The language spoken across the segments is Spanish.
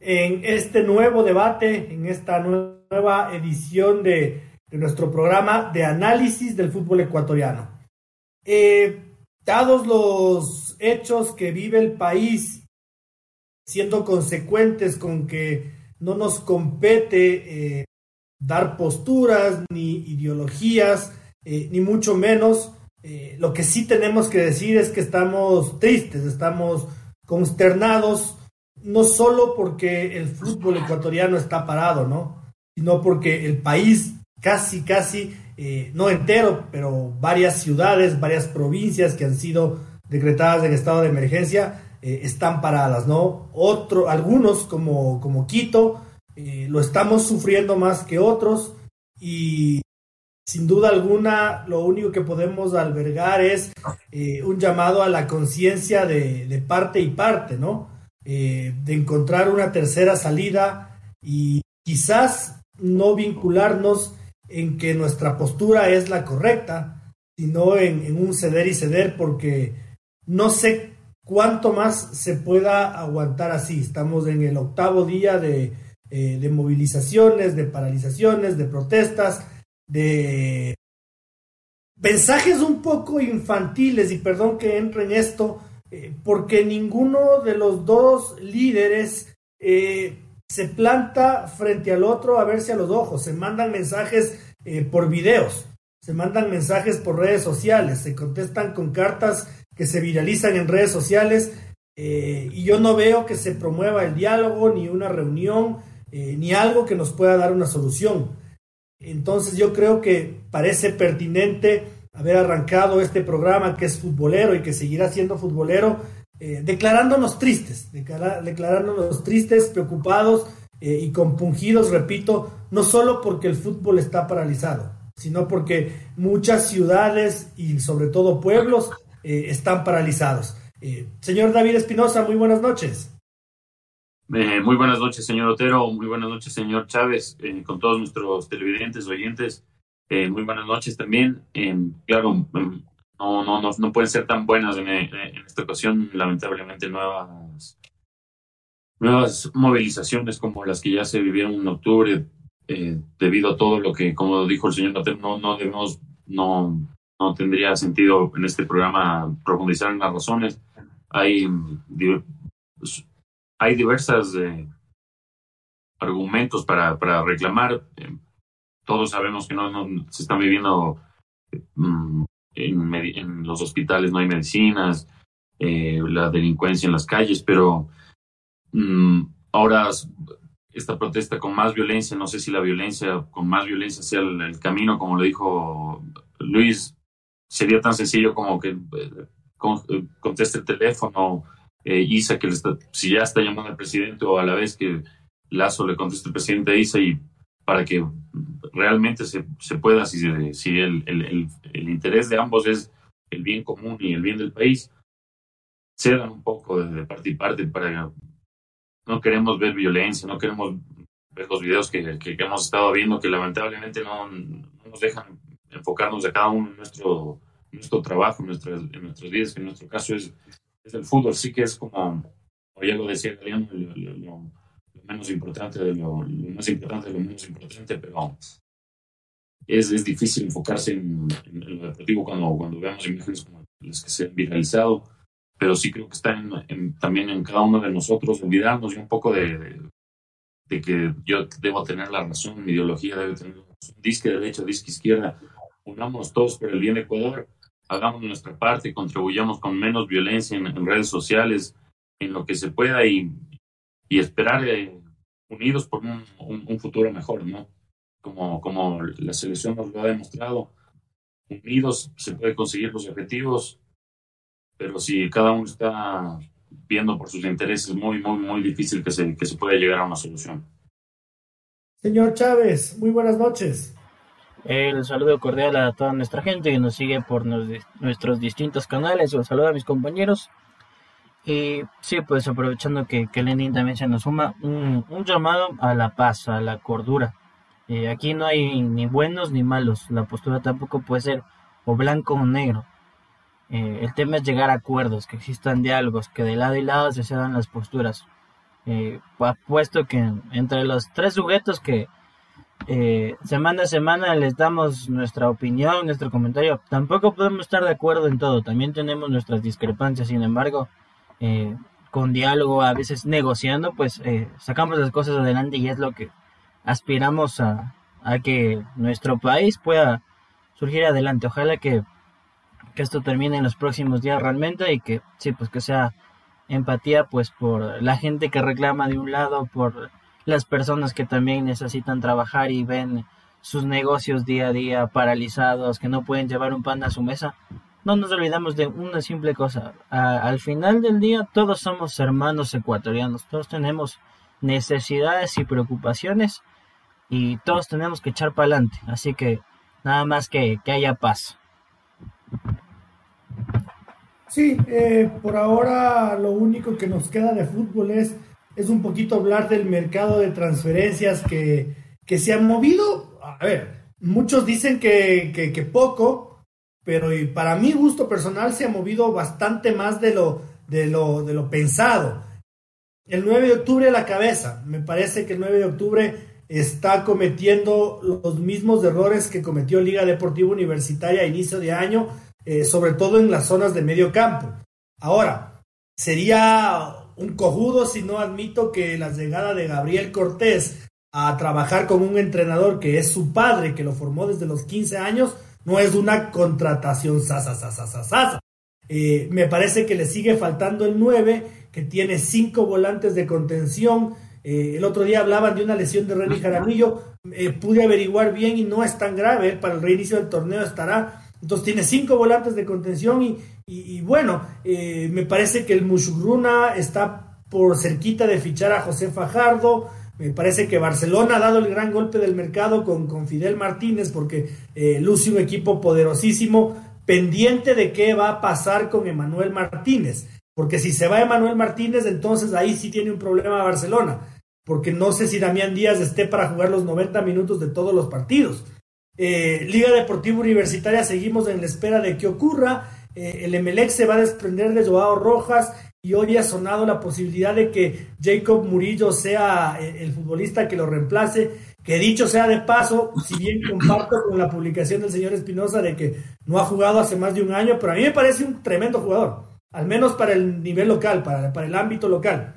en este nuevo debate, en esta nueva edición de, nuestro programa de análisis del fútbol ecuatoriano. Eh, dados los hechos que vive el país, siendo consecuentes con que no nos compete eh, dar posturas ni ideologías, eh, ni mucho menos, lo que sí tenemos que decir es que estamos tristes, estamos consternados no solo porque el fútbol ecuatoriano está parado, ¿no? Sino porque el país casi, casi, eh, no entero, pero varias ciudades, varias provincias que han sido decretadas en estado de emergencia eh, están paradas, ¿no? Otro, algunos como, como Quito eh, lo estamos sufriendo más que otros y sin duda alguna lo único que podemos albergar es un llamado a la conciencia de, de parte y parte, ¿no? Eh, de encontrar una tercera salida y quizás no vincularnos en que nuestra postura es la correcta, sino en, un ceder y ceder, porque no sé cuánto más se pueda aguantar así. Estamos en el octavo día de, eh, de movilizaciones, de paralizaciones, de protestas, de mensajes un poco infantiles, y perdón que entre en esto, eh, porque ninguno de los dos líderes eh, se planta frente al otro a verse a los ojos, se mandan mensajes eh, por videos, se mandan mensajes por redes sociales, se contestan con cartas que se viralizan en redes sociales. Y yo no veo que se promueva el diálogo, ni una reunión, ni algo que nos pueda dar una solución. Entonces yo creo que parece pertinente haber arrancado este programa que es futbolero y que seguirá siendo futbolero, eh, declarándonos tristes, declarándonos tristes, preocupados eh, y compungidos, repito, no solo porque el fútbol está paralizado, sino porque muchas ciudades y sobre todo pueblos eh, están paralizados. señor David Espinosa, muy buenas noches. muy buenas noches, señor Otero. Muy buenas noches, señor Chávez, con todos nuestros televidentes, oyentes. Eh, muy buenas noches también. Eh, claro, no, no, no, no, pueden ser tan buenas en, esta ocasión, lamentablemente, nuevas, nuevas movilizaciones como las que ya se vivieron en octubre, eh, debido a todo lo que, como dijo el señor no, no debemos, no, no tendría sentido en este programa profundizar en las razones. Hay, hay diversas argumentos para, para reclamar todos sabemos que no, no se están viviendo mm, en, en, los hospitales, no hay medicinas, eh, la delincuencia en las calles, pero mm, ahora esta protesta con más violencia, no sé si la violencia, con más violencia sea el, camino, como lo dijo Luis, sería tan sencillo como que eh, conteste el teléfono, eh, Isa, que si ya está llamando al presidente o a la vez que Lazo le conteste al presidente a Isa y para que realmente se, se pueda, si, si el, el, el, interés de ambos es el bien común y el bien del país, cedan un poco de, parte y parte para no queremos ver violencia, no queremos ver los videos que, que, hemos estado viendo que lamentablemente no, nos dejan enfocarnos de cada uno en nuestro, nuestro trabajo, en nuestras, en nuestras vidas, que en nuestro caso es, es el fútbol, sí que es como, como ya lo decía Galeano, menos importante de lo, más importante de lo menos importante, pero es, es difícil enfocarse en, lo deportivo cuando, cuando veamos imágenes como las que se han viralizado, pero sí creo que está también en cada uno de nosotros olvidarnos un poco de, de, que yo debo tener la razón, mi ideología debe tener disque derecha, disque izquierda, unamos todos por el bien de Ecuador, hagamos nuestra parte, contribuyamos con menos violencia en, en redes sociales, en lo que se pueda y, y esperar eh, unidos por un, un, futuro mejor, ¿no? Como, como la selección nos lo ha demostrado, unidos se puede conseguir los objetivos pero si cada uno está viendo por sus intereses, muy, muy, muy difícil que se, que se pueda llegar a una solución. Señor Chávez, muy buenas noches. El saludo cordial a toda nuestra gente que nos sigue por nuestros distintos canales. Un saludo a mis compañeros. Y sí, pues aprovechando que, que Lenin también se nos suma, un, llamado a la paz, a la cordura. Aquí no hay ni buenos ni malos. La postura tampoco puede ser o blanco o negro. Eh, el tema es llegar a acuerdos, que existan diálogos, que de lado y lado se cedan las posturas. Eh, puesto que entre los tres sujetos que eh, semana a semana les damos nuestra opinión, nuestro comentario, tampoco podemos estar de acuerdo en todo, también tenemos nuestras discrepancias, sin embargo, eh, con diálogo, a veces negociando, pues sacamos las cosas adelante y es lo que aspiramos a, a que nuestro país pueda surgir adelante. Ojalá que que esto termine en los próximos días realmente y que sí, pues que sea empatía pues por la gente que reclama de un lado, por las personas que también necesitan trabajar y ven sus negocios día a día paralizados, que no pueden llevar un pan a su mesa. No nos olvidamos de una simple cosa. al final del día todos somos hermanos ecuatorianos, todos tenemos necesidades y preocupaciones y todos tenemos que echar para adelante. Así que nada más que, que haya paz. Sí, eh, por ahora lo único que nos queda de fútbol es, es un poquito hablar del mercado de transferencias que, que se han movido. A ver, muchos dicen que, que, poco, pero para mi gusto personal se ha movido bastante más de lo, de lo, de lo pensado. El 9 de octubre la cabeza. Me parece que el 9 de octubre está cometiendo los mismos errores que cometió Liga Deportiva Universitaria a inicio de año eh, sobre todo en las zonas de medio campo. Ahora, sería un cojudo si no admito que la llegada de Gabriel Cortés a trabajar con un entrenador que es su padre, que lo formó desde los 15 años, no es una contratación sasa, sasa, sasa, eh, me parece que le sigue faltando el 9, que tiene cinco volantes de contención. Eh, el otro día hablaban de una lesión de René Jaramillo. pude averiguar bien y no es tan grave. Para el reinicio del torneo estará entonces tiene cinco volantes de contención y, bueno, eh, me parece que el Mushruna está por cerquita de fichar a José Fajardo. Me parece que Barcelona ha dado el gran golpe del mercado con, con Fidel Martínez porque eh, luce un equipo poderosísimo pendiente de qué va a pasar con Emanuel Martínez. Porque si se va Emanuel Martínez, entonces ahí sí tiene un problema Barcelona. Porque no sé si Damián Díaz esté para jugar los 90 minutos de todos los partidos. Eh, Liga Deportiva Universitaria seguimos en la espera de que ocurra. Eh, el Emelec se va a desprender de Joao Rojas y hoy ha sonado la posibilidad de que Jacob Murillo sea eh, el futbolista que lo reemplace. Que dicho sea de paso, si bien comparto con la publicación del señor Espinosa de que no ha jugado hace más de un año, pero a mí me parece un tremendo jugador, al menos para el nivel local, para, para el ámbito local.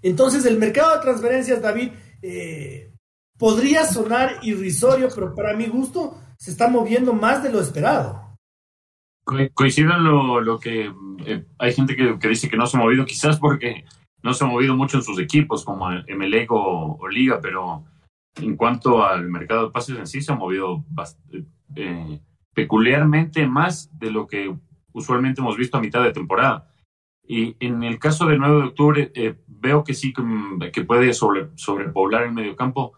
Entonces, el mercado de transferencias, David, eh, podría sonar irrisorio, pero para mi gusto se está moviendo más de lo esperado. Coincido en lo, que eh, hay gente que, dice que no se ha movido, quizás porque no se ha movido mucho en sus equipos, como MLEG o, o Liga, pero en cuanto al mercado de pases en sí, se ha movido eh, peculiarmente más de lo que usualmente hemos visto a mitad de temporada. Y en el caso del 9 de octubre, eh, veo que sí que, puede sobre, sobrepoblar el mediocampo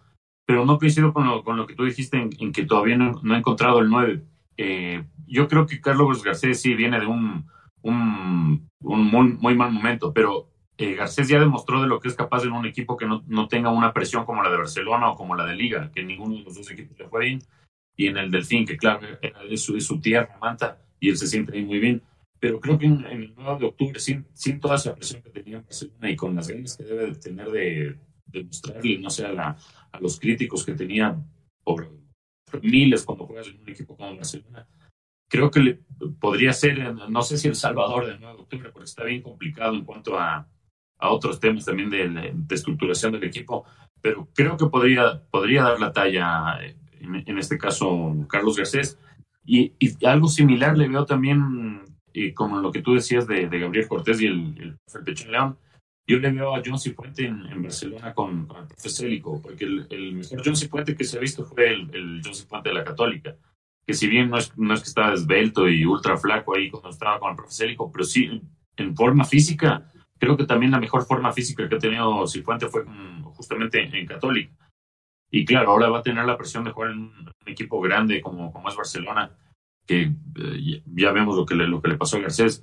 pero no coincido con lo, con lo que tú dijiste en, que todavía no, no, he encontrado el 9. Eh, yo creo que Carlos Garcés sí viene de un, un, muy, muy, mal momento, pero eh, Garcés ya demostró de lo que es capaz en un equipo que no, no, tenga una presión como la de Barcelona o como la de Liga, que ninguno de los dos equipos le fue bien, y en el Delfín, que claro, es su, es su tierra, Manta, y él se siente ahí muy bien. Pero creo que en, el 9 de octubre, sin, sin toda esa presión que tenía Barcelona y con las ganas que debe de tener de, demostrarle, no sé, a, a, los críticos que tenía por miles cuando juegas en un equipo como Barcelona. Creo que le, podría ser, no sé si el Salvador del 9 de octubre, porque está bien complicado en cuanto a, a otros temas también de, de, estructuración del equipo, pero creo que podría, podría dar la talla, en, en este caso, Carlos Garcés. Y, y, algo similar le veo también, y como lo que tú decías de, de Gabriel Cortés y el, el, el León, yo le veo a John Cifuente en, en Barcelona con, con, el profe Célico, porque el, el, mejor John Cifuente que se ha visto fue el, el John Cifuente de la Católica, que si bien no es, no es que estaba esbelto y ultra flaco ahí cuando estaba con el profesor pero sí en forma física, creo que también la mejor forma física que ha tenido Cifuente fue justamente en Católica. Y claro, ahora va a tener la presión de jugar en un, equipo grande como, como es Barcelona, que eh, ya vemos lo que, le, lo que le pasó a Garcés.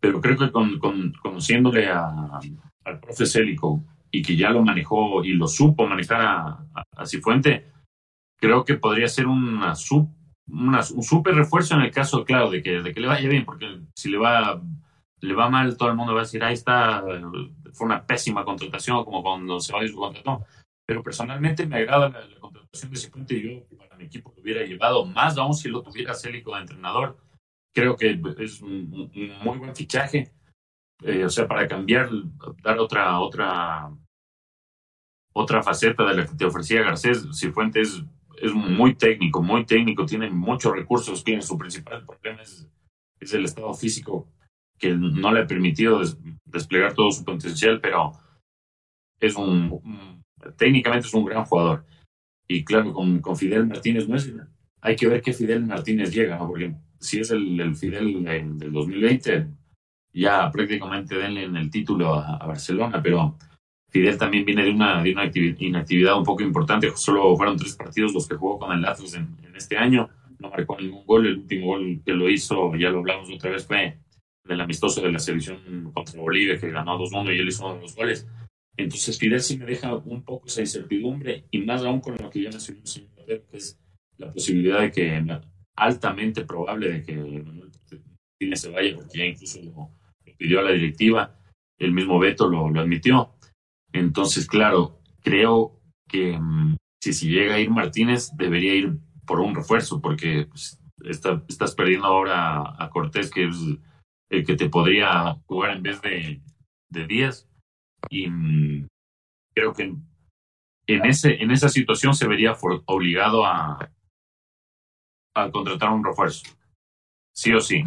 Pero creo que con, conociéndole a, al profe Célico y que ya lo manejó y lo supo manejar a, a, Cifuente, creo que podría ser una, sub, una un súper refuerzo en el caso, claro, de que, de que le vaya bien, porque si le va, le va mal, todo el mundo va a decir, ahí está, fue una pésima contratación, como cuando se va a su contrato. Pero personalmente me agrada la, contratación de Cifuente y yo para mi equipo lo hubiera llevado, más aún si lo tuviera Célico de entrenador. Creo que es un, muy buen fichaje. Eh, o sea, para cambiar, dar otra, otra otra faceta de la que te ofrecía Garcés. Cifuentes es, muy técnico, muy técnico, tiene muchos recursos, tiene su principal problema es, el estado físico que no le ha permitido desplegar todo su potencial, pero es un, técnicamente es un gran jugador. Y claro, con, con Fidel Martínez no es, hay que ver qué Fidel Martínez llega, porque si es el, Fidel del 2020, ya prácticamente denle en el título a Barcelona, pero Fidel también viene de una, de una inactividad un poco importante. Solo fueron tres partidos los que jugó con el Atlas en, este año. No marcó ningún gol. El último gol que lo hizo, ya lo hablamos otra vez, fue del amistoso de la selección contra Bolivia, que ganó 2-1 y él hizo uno de los goles. Entonces Fidel sí me deja un poco esa incertidumbre y más aún con lo que ya mencionó el señor que es la posibilidad de que, altamente probable de que Manuel se vaya, porque ya incluso lo, pidió a la directiva, el mismo Beto lo, admitió. Entonces, claro, creo que mm, si, si llega a ir Martínez, debería ir por un refuerzo, porque pues, estás perdiendo ahora a Cortés, que es el que te podría jugar en vez de, de Díaz. Y mm, creo que en, ese, en esa situación se vería obligado a, a contratar un refuerzo. Sí o sí.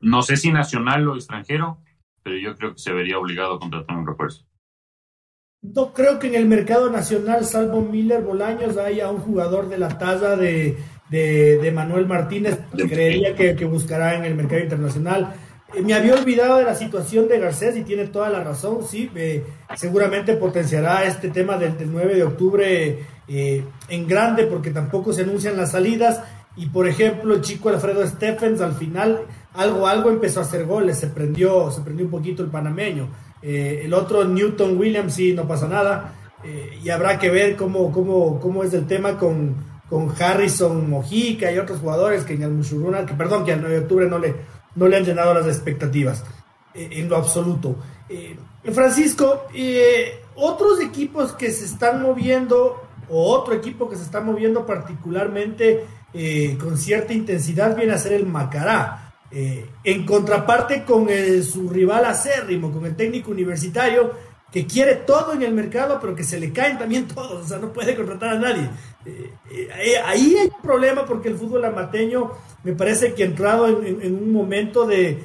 No sé si nacional o extranjero, pero yo creo que se vería obligado a contratar un refuerzo. No creo que en el mercado nacional, salvo Miller Bolaños, haya un jugador de la talla de, de, Manuel Martínez. Creería que, que, buscará en el mercado internacional. Eh, me había olvidado de la situación de Garcés y tiene toda la razón. Sí, eh, seguramente potenciará este tema del, 9 de octubre eh, en grande porque tampoco se anuncian las salidas. Y por ejemplo, el chico Alfredo Stephens al final algo, algo empezó a hacer goles, se prendió, se prendió un poquito el panameño. Eh, el otro Newton Williams sí no pasa nada. Eh, y habrá que ver cómo, cómo, cómo es el tema con, con Harrison Mojica y otros jugadores que en el Mushuruna, que perdón, que al 9 de octubre no le, no le han llenado las expectativas eh, en lo absoluto. Francisco, otros equipos que se están moviendo, o otro equipo que se está moviendo particularmente con cierta intensidad, viene a ser el Macará. Eh, en contraparte con su rival acérrimo, con el técnico universitario, que quiere todo en el mercado, pero que se le caen también todos, o sea, no puede contratar a nadie. Eh, eh, ahí hay un problema porque el fútbol amateño me parece que ha entrado en, un momento de,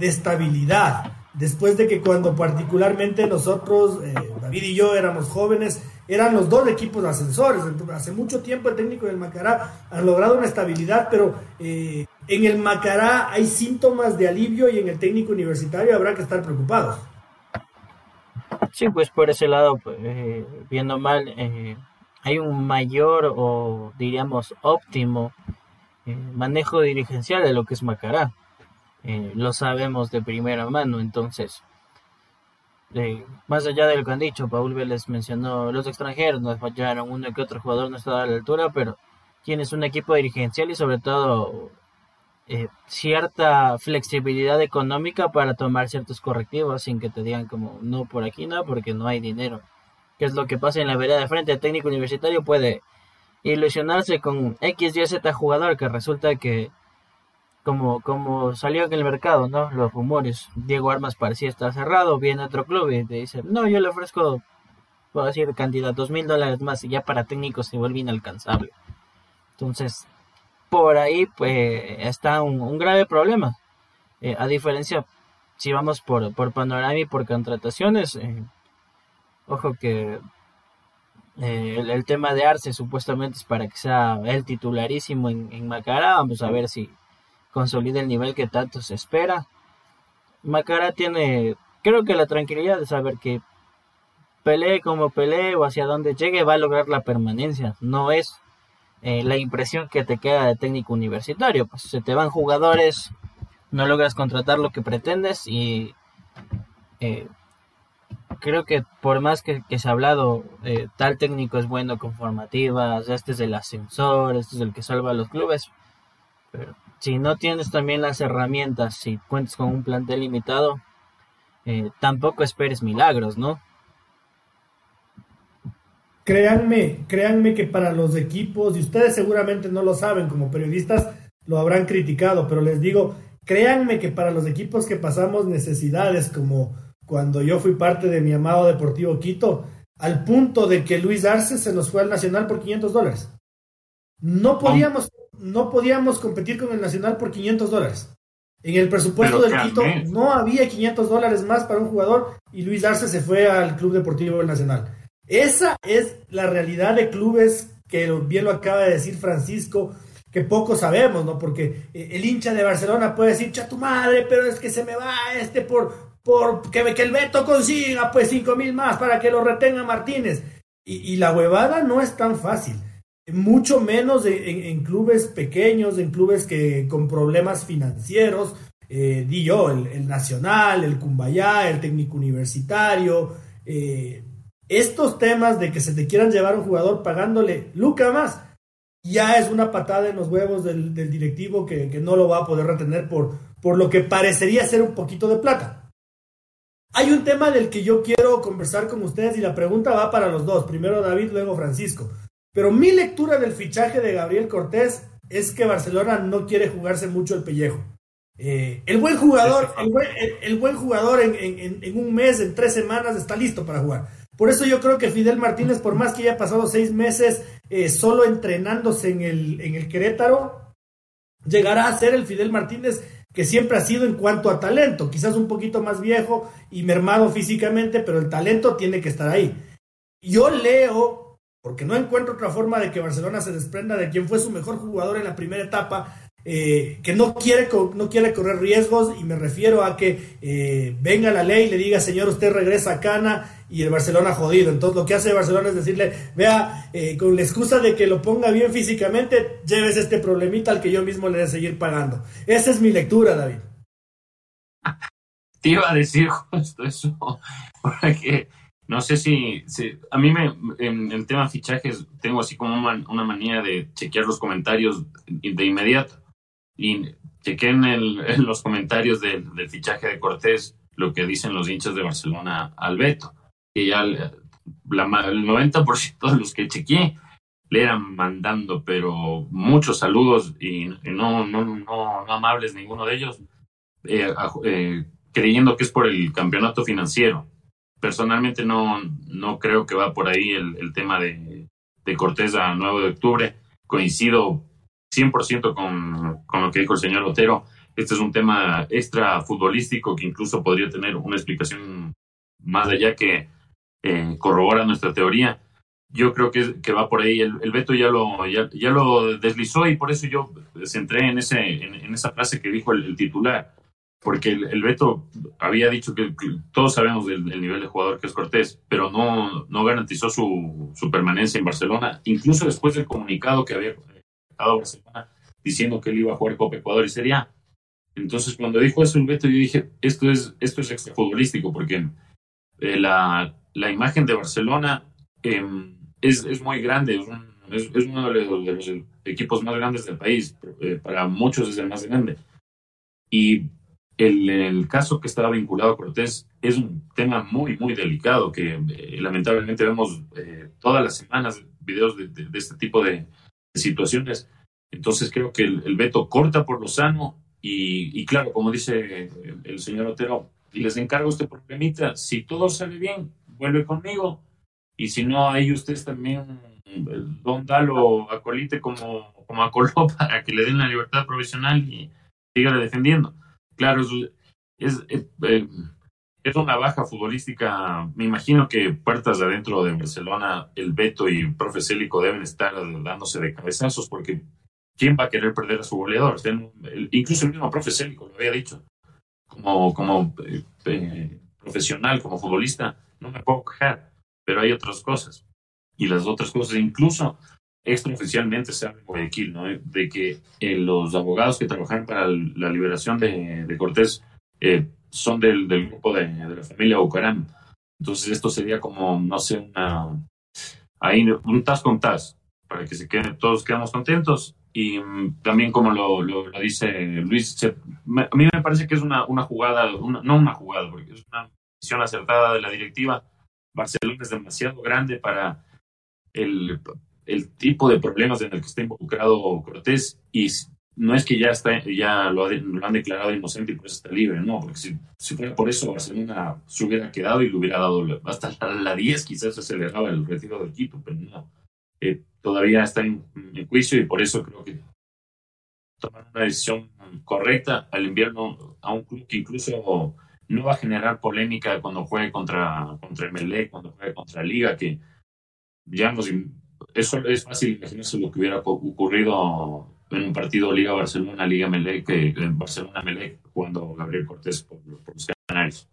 estabilidad, después de que cuando particularmente nosotros, David y yo éramos jóvenes, eran los dos equipos ascensores. hace mucho tiempo el técnico del Macará ha logrado una estabilidad, pero eh, en el Macará hay síntomas de alivio y en el técnico universitario habrá que estar preocupados. Sí, pues por ese lado, pues, eh, viendo mal, eh, hay un mayor o diríamos óptimo manejo dirigencial de lo que es Macará. lo sabemos de primera mano, entonces más allá de lo que han dicho, Paul Vélez mencionó los extranjeros, nos fallaron uno que otro jugador no está a la altura, pero tienes un equipo dirigencial y sobre todo eh, cierta flexibilidad económica para tomar ciertos correctivos sin que te digan como no por aquí no porque no hay dinero. Que es lo que pasa en la vereda de frente. El técnico universitario puede ilusionarse con X, Y, Z jugador que resulta que como, como salió en el mercado, ¿no? Los rumores. Diego Armas parecía estar cerrado, viene otro club y te dice, no, yo le ofrezco, puedo decir, cantidad, dos mil dólares más y ya para técnicos se vuelve inalcanzable. Entonces, por ahí pues está un, grave problema. Eh, a diferencia, si vamos por, por panorama y por contrataciones, eh, ojo que Eh, el, tema de Arce supuestamente es para que sea el titularísimo en, en Macará. Vamos a ver si consolida el nivel que tanto se espera. Macará tiene, creo que la tranquilidad de saber que pelee como pelee o hacia donde llegue va a lograr la permanencia. No es eh, la impresión que te queda de técnico universitario. Pues se te van jugadores, no logras contratar lo que pretendes y eh, creo que por más que, se ha hablado, eh, tal técnico es bueno con formativas, este es el ascensor, este es el que salva a los clubes, si no tienes también las herramientas, si cuentas con un plantel limitado, eh, tampoco esperes milagros, ¿no? Créanme, créanme que para los equipos, y ustedes seguramente no lo saben, como periodistas lo habrán criticado, pero les digo, créanme que para los equipos que pasamos necesidades como cuando yo fui parte de mi amado Deportivo Quito, al punto de que Luis Arce se nos fue al Nacional por 500 dólares. No podíamos, no podíamos competir con el Nacional por 500 dólares. En el presupuesto del Quito no había 500 dólares más para un jugador y Luis Arce se fue al Club Deportivo del Nacional. Esa es la realidad de clubes que bien lo acaba de decir Francisco, que poco sabemos, ¿no? Porque eh, el hincha de Barcelona puede decir, cha tu madre, pero es que se me va este por, por que, que el Beto consiga pues cinco mil más para que lo retenga Martínez. Y, la huevada no es tan fácil. Mucho menos en, clubes pequeños, en clubes que con problemas financieros, eh, di yo, el, Nacional, el Cumbayá, el técnico universitario. Eh, estos temas de que se te quieran llevar un jugador pagándole Luca más, ya es una patada en los huevos del, directivo que, que, no lo va a poder retener por, por lo que parecería ser un poquito de plata. Hay un tema del que yo quiero conversar con ustedes y la pregunta va para los dos, primero David, luego Francisco. Pero mi lectura del fichaje de Gabriel Cortés es que Barcelona no quiere jugarse mucho el pellejo. Eh, el buen jugador, el buen, jugador en, un mes, en tres semanas, está listo para jugar. Por eso yo creo que Fidel Martínez, por más que haya pasado seis meses eh, solo entrenándose en el, en el Querétaro, llegará a ser el Fidel Martínez que siempre ha sido en cuanto a talento, quizás un poquito más viejo y mermado físicamente, pero el talento tiene que estar ahí. Yo leo, porque no encuentro otra forma de que Barcelona se desprenda de quien fue su mejor jugador en la primera etapa, eh, que no quiere, no quiere correr riesgos y me refiero a que eh, venga la ley y le diga, señor, usted regresa a Cana y el Barcelona jodido. Entonces lo que hace Barcelona es decirle, vea, eh, con la excusa de que lo ponga bien físicamente, lleves este problemita al que yo mismo le de seguir pagando. Esa es mi lectura, David. Te iba a decir justo eso, porque no sé si, a mí me, en el tema fichajes, tengo así como una, manía de chequear los comentarios de inmediato. Y chequé en, los comentarios del, fichaje de Cortés lo que dicen los hinchas de Barcelona al Beto que ya el 90% de los que chequeé le eran mandando, pero muchos saludos y, no, no, no, amables ninguno de ellos, eh, eh, creyendo que es por el campeonato financiero. Personalmente no, no creo que va por ahí el, tema de, de, Cortés a 9 de octubre. Coincido 100% con, con lo que dijo el señor Otero. Este es un tema extra futbolístico que incluso podría tener una explicación más allá que eh, corrobora nuestra teoría. Yo creo que, que va por ahí. El, el Beto ya lo, ya, ya, lo deslizó y por eso yo centré en, ese, en, esa frase que dijo el, titular. Porque el, Beto había dicho que, todos sabemos del, nivel de jugador que es Cortés, pero no, no garantizó su, su permanencia en Barcelona, incluso después del comunicado que había dado Barcelona diciendo que él iba a jugar Copa Ecuador y Sería. Entonces, cuando dijo eso el Beto, yo dije, esto es, esto es extrafutbolístico, porque eh, la, la imagen de Barcelona em, es, es, muy grande, es, es, uno de los, equipos más grandes del país, eh, para muchos es el más grande. Y el, el, caso que estaba vinculado a Cortés es un tema muy, muy delicado, que eh, lamentablemente vemos eh, todas las semanas videos de, de, este tipo de, situaciones. Entonces creo que el, el, veto corta por lo sano y, claro, como dice el señor Otero, les encargo este problemita, si todo sale bien, vuelve conmigo. Y si no, ahí ustedes también, don Dalo, acolite como, como acoló para que le den la libertad provisional y siga defendiendo. Claro, es, es, eh, es una baja futbolística. Me imagino que puertas de adentro de Barcelona, el Beto y el profe Célico deben estar dándose de cabezazos porque ¿quién va a querer perder a su goleador? incluso el mismo profe Célico lo había dicho. Como, como eh, eh, profesional, como futbolista, no me puedo quejar, pero hay otras cosas. Y las otras cosas, incluso extraoficialmente se habla en Guayaquil, ¿no? de que eh, los abogados que trabajan para la liberación de, de Cortés son del, del grupo de, de, la familia Bucaram. Entonces esto sería como, no sé, una, ahí un tas con tas, para que se queden, todos quedamos contentos. Y mm, también como lo, lo, dice Luis, a mí me parece que es una, una jugada, no una jugada, porque es una decisión acertada de la directiva. Barcelona es demasiado grande para el, el tipo de problemas en el que está involucrado Cortés y no es que ya está, ya lo, han declarado inocente y por eso está libre, no, porque si, si, fuera por eso Barcelona se hubiera quedado y le hubiera dado hasta la 10 quizás se le daba el retiro del Quito, pero no, eh, todavía está en, juicio y por eso creo que tomar una decisión correcta al invierno a un club que incluso no va a generar polémica cuando juegue contra, contra el cuando juegue contra Liga, que ya nos, eso es fácil imaginarse lo que hubiera ocurrido en un partido Liga Barcelona, Liga Melec, eh, Barcelona Melec, jugando Gabriel Cortés por, los canales.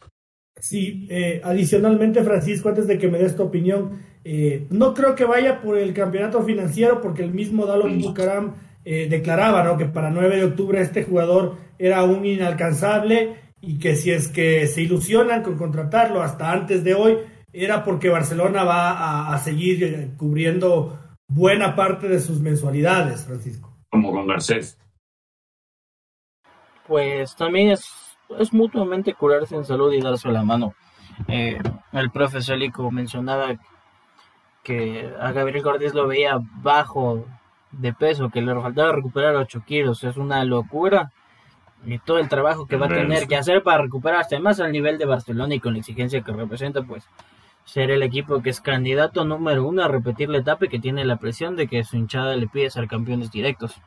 Sí, eh, adicionalmente, Francisco, antes de que me des tu opinión, eh, no creo que vaya por el campeonato financiero, porque el mismo Dalon Bucaram declaraba ¿no? que para 9 de octubre este jugador era un inalcanzable y que si es que se ilusionan con contratarlo hasta antes de hoy, era porque Barcelona va a seguir cubriendo buena parte de sus mensualidades, Francisco como con Garcés. Pues también es, es mutuamente curarse en salud y darse la mano. Eh, el profesor Lico mencionaba que a Gabriel Cortés lo veía bajo de peso, que le faltaba recuperar 8 kilos. Es una locura. Y todo el trabajo que va a tener que hacer para recuperarse, más al nivel de Barcelona y con la exigencia que representa, pues ser el equipo que es candidato número uno a repetir la etapa y que tiene la presión de que su hinchada le pide ser campeones directos.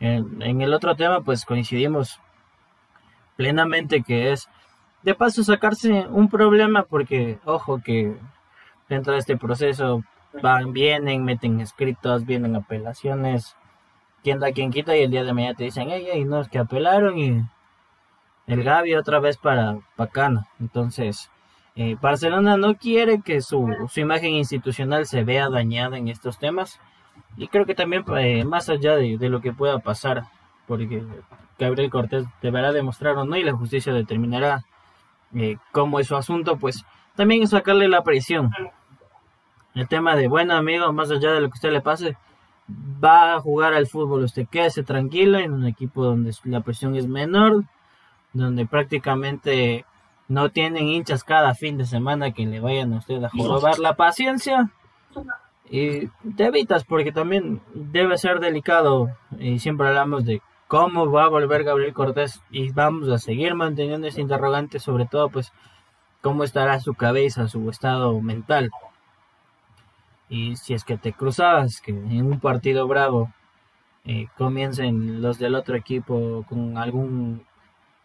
En, el otro tema, pues coincidimos plenamente que es de paso sacarse un problema porque, ojo, que dentro de este proceso van, vienen, meten escritos, vienen apelaciones, quien da quien quita y el día de mañana te dicen, ey, ey, no, es que apelaron y el Gaby otra vez para Pacana. Entonces, eh, Barcelona no quiere que su, imagen institucional se vea dañada en estos temas y creo que también, eh, más allá de, lo que pueda pasar, porque Gabriel Cortés deberá demostrar o no y la justicia determinará eh, cómo es su asunto, pues también sacarle la presión. El tema de, bueno amigo, más allá de lo que usted le pase, va a jugar al fútbol, usted quédese tranquilo en un equipo donde la presión es menor, donde prácticamente no tienen hinchas cada fin de semana que le vayan a usted a jorobar la paciencia. Y te evitas porque también debe ser delicado y siempre hablamos de cómo va a volver Gabriel Cortés y vamos a seguir manteniendo ese interrogante sobre todo pues cómo estará su cabeza, su estado mental. Y si es que te cruzabas que en un partido bravo eh, comiencen los del otro equipo con algún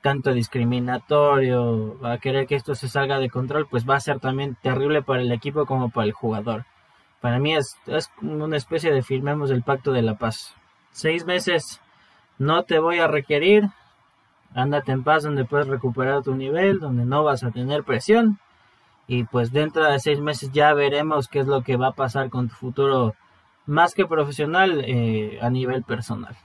canto discriminatorio a querer que esto se salga de control pues va a ser también terrible para el equipo como para el jugador para mí es, es una especie de firmemos el pacto de la paz. Seis meses no te voy a requerir. Ándate en paz donde puedes recuperar tu nivel, donde no vas a tener presión. Y pues dentro de seis meses ya veremos qué es lo que va a pasar con tu futuro más que profesional eh, a nivel personal.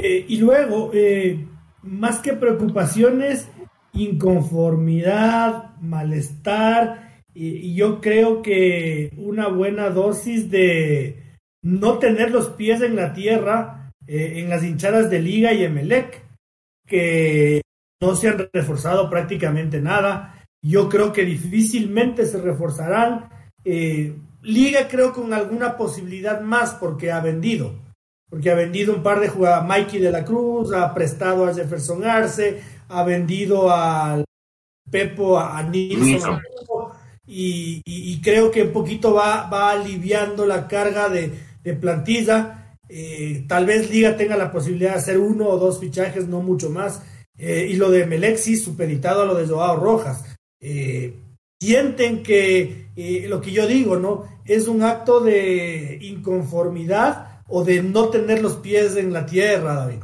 Eh, y luego, eh, más que preocupaciones, inconformidad, malestar, y, yo creo que una buena dosis de no tener los pies en la tierra eh, en las hinchadas de Liga y Emelec, que no se han reforzado prácticamente nada. Yo creo que difícilmente se reforzarán. Eh, Liga creo con alguna posibilidad más porque ha vendido. Porque ha vendido un par de jugadores, Mikey de la Cruz, ha prestado a Jefferson Arce, ha vendido al Pepo, a Nilsson y, creo que un poquito va, va aliviando la carga de, plantilla. Eh, tal vez Liga tenga la posibilidad de hacer uno o dos fichajes, no mucho más. y lo de Melexi supeditado a lo de Joao Rojas. sienten que lo que yo digo, ¿no? Es un acto de inconformidad o de no tener los pies en la tierra, David.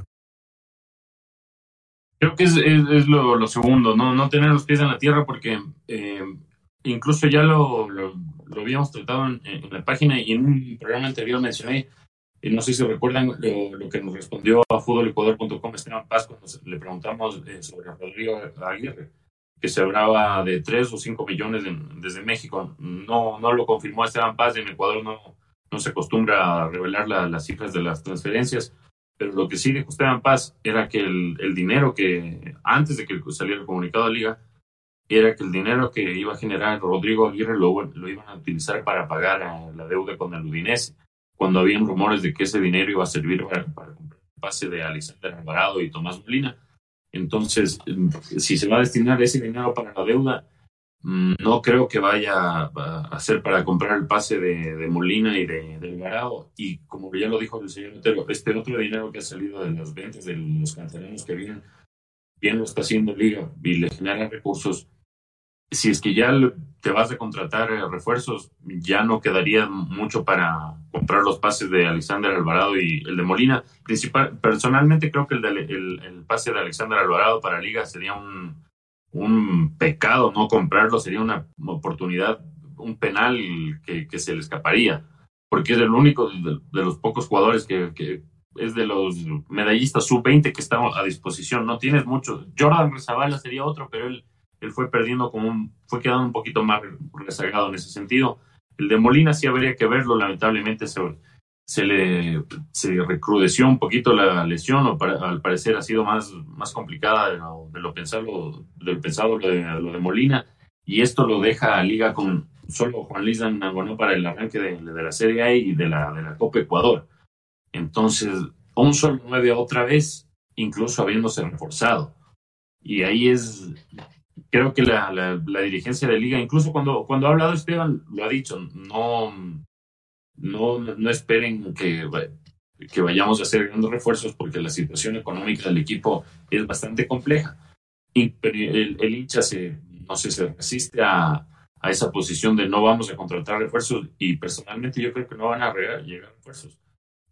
Creo que es, lo, segundo, ¿no? no tener los pies en la tierra porque eh, incluso ya lo, lo, habíamos tratado en, la página y en un programa anterior mencioné, y no sé si recuerdan lo, que nos respondió a futbolecuador.com Esteban Paz cuando le preguntamos eh, sobre Rodrigo Aguirre, que se hablaba de 3 o 5 millones desde México. No, no lo confirmó Esteban Paz, en Ecuador no, no se acostumbra a revelar las cifras de las transferencias pero lo que sí dijo Esteban Paz era que el, el, dinero que, antes de que saliera el comunicado de Liga, era que el dinero que iba a generar Rodrigo Aguirre lo, lo iban a utilizar para pagar la deuda con el Udinese, cuando habían rumores de que ese dinero iba a servir para, comprar el pase de Alexander Alvarado y Tomás Molina. Entonces, si se va a destinar ese dinero para la deuda, no creo que vaya a ser para comprar el pase de, Molina y de, Alvarado. Y como ya lo dijo el señor Otero, este otro dinero que ha salido de las ventas de los canteranos que vienen, bien lo está haciendo Liga y le genera recursos. Si es que ya te vas a contratar eh, refuerzos, ya no quedaría mucho para comprar los pases de Alexander Alvarado y el de Molina. Principal, personalmente creo que el, el pase de Alexander Alvarado para Liga sería un, un pecado no comprarlo, sería una oportunidad, un penal que, que se le escaparía, porque es el único de, los pocos jugadores que, es de los medallistas sub-20 que está a disposición. No tienes mucho. Jordan Rezabala sería otro, pero él, él fue perdiendo como un, fue quedando un poquito más rezagado en ese sentido. El de Molina sí habría que verlo, lamentablemente se, se le se recrudeció un poquito la lesión, o al parecer ha sido más, más complicada de lo, de lo pensado, pensado lo de, Molina, y esto lo deja a Liga con solo Juan Luis bueno para el arranque de, de, la Serie A y de la, de la Copa Ecuador. Entonces, un solo nueve otra vez, incluso habiéndose reforzado. Y ahí es, creo que la, la, la dirigencia de Liga, incluso cuando, cuando ha hablado Esteban, lo ha dicho, no no, no esperen que, que vayamos a hacer grandes refuerzos porque la situación económica del equipo es bastante compleja. El, el hincha se, no sé, se resiste a, a, esa posición de no vamos a contratar refuerzos y personalmente yo creo que no van a llegar refuerzos.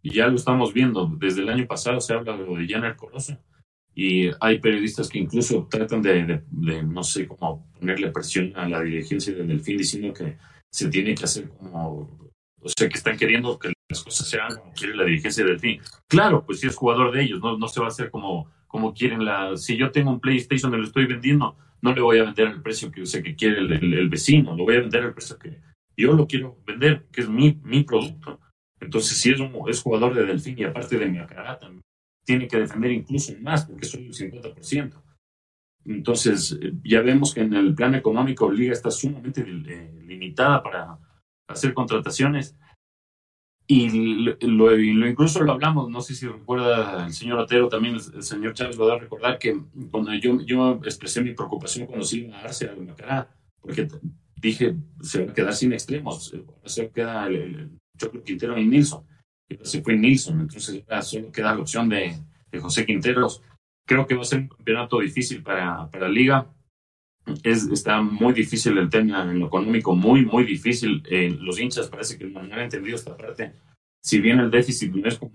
Y ya lo estamos viendo, desde el año pasado se habla de lo de Janer Corosa y hay periodistas que incluso tratan de, no sé, cómo ponerle presión a la dirigencia del Delfín diciendo que se tiene que hacer como o sea, que están queriendo que las cosas sean como quiere la dirigencia del fin. Claro, pues si es jugador de ellos, no, no se va a hacer como, como quieren la... Si yo tengo un PlayStation, me lo estoy vendiendo, no le voy a vender al precio que, sé que quiere el, vecino, lo voy a vender al precio que yo lo quiero vender, que es mi, mi producto. Entonces, si es, un, es jugador de Delfín y aparte de mi acarata, tiene que defender incluso más, porque soy el 50%. Entonces, eh, ya vemos que en el plan económico Liga está sumamente eh, limitada para hacer contrataciones. Y lo, incluso lo hablamos, no sé si recuerda el señor Otero, también el, señor Chávez va a recordar que cuando yo, yo expresé mi preocupación cuando se iba a Arce Macará, porque dije, se va a quedar sin extremos, se queda el, el Choclo Quintero y Nilsson, y se fue Nilsson, entonces solo queda la opción de, de José Quinteros. Creo que va a ser un campeonato difícil para, para la liga es, está muy difícil el tema en lo económico, muy, muy difícil. Eh, los hinchas parece que no han entendido esta parte. Si bien el déficit no es como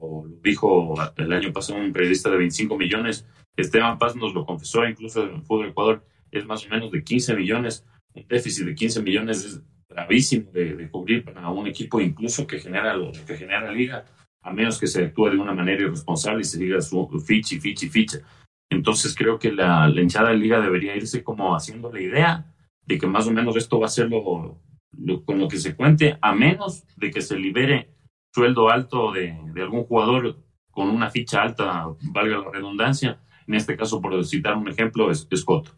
lo dijo el año pasado un periodista de 25 millones, Esteban Paz nos lo confesó incluso en el fútbol Ecuador, es más o menos de 15 millones. Un déficit de 15 millones es gravísimo de, cubrir para un equipo incluso que genera lo que genera liga, a menos que se actúe de una manera irresponsable y se diga su ficha, ficha, ficha. Entonces creo que la, hinchada de liga debería irse como haciendo la idea de que más o menos esto va a ser lo, con lo que se cuente, a menos de que se libere sueldo alto de, algún jugador con una ficha alta, valga la redundancia. En este caso, por citar un ejemplo, es, Scott.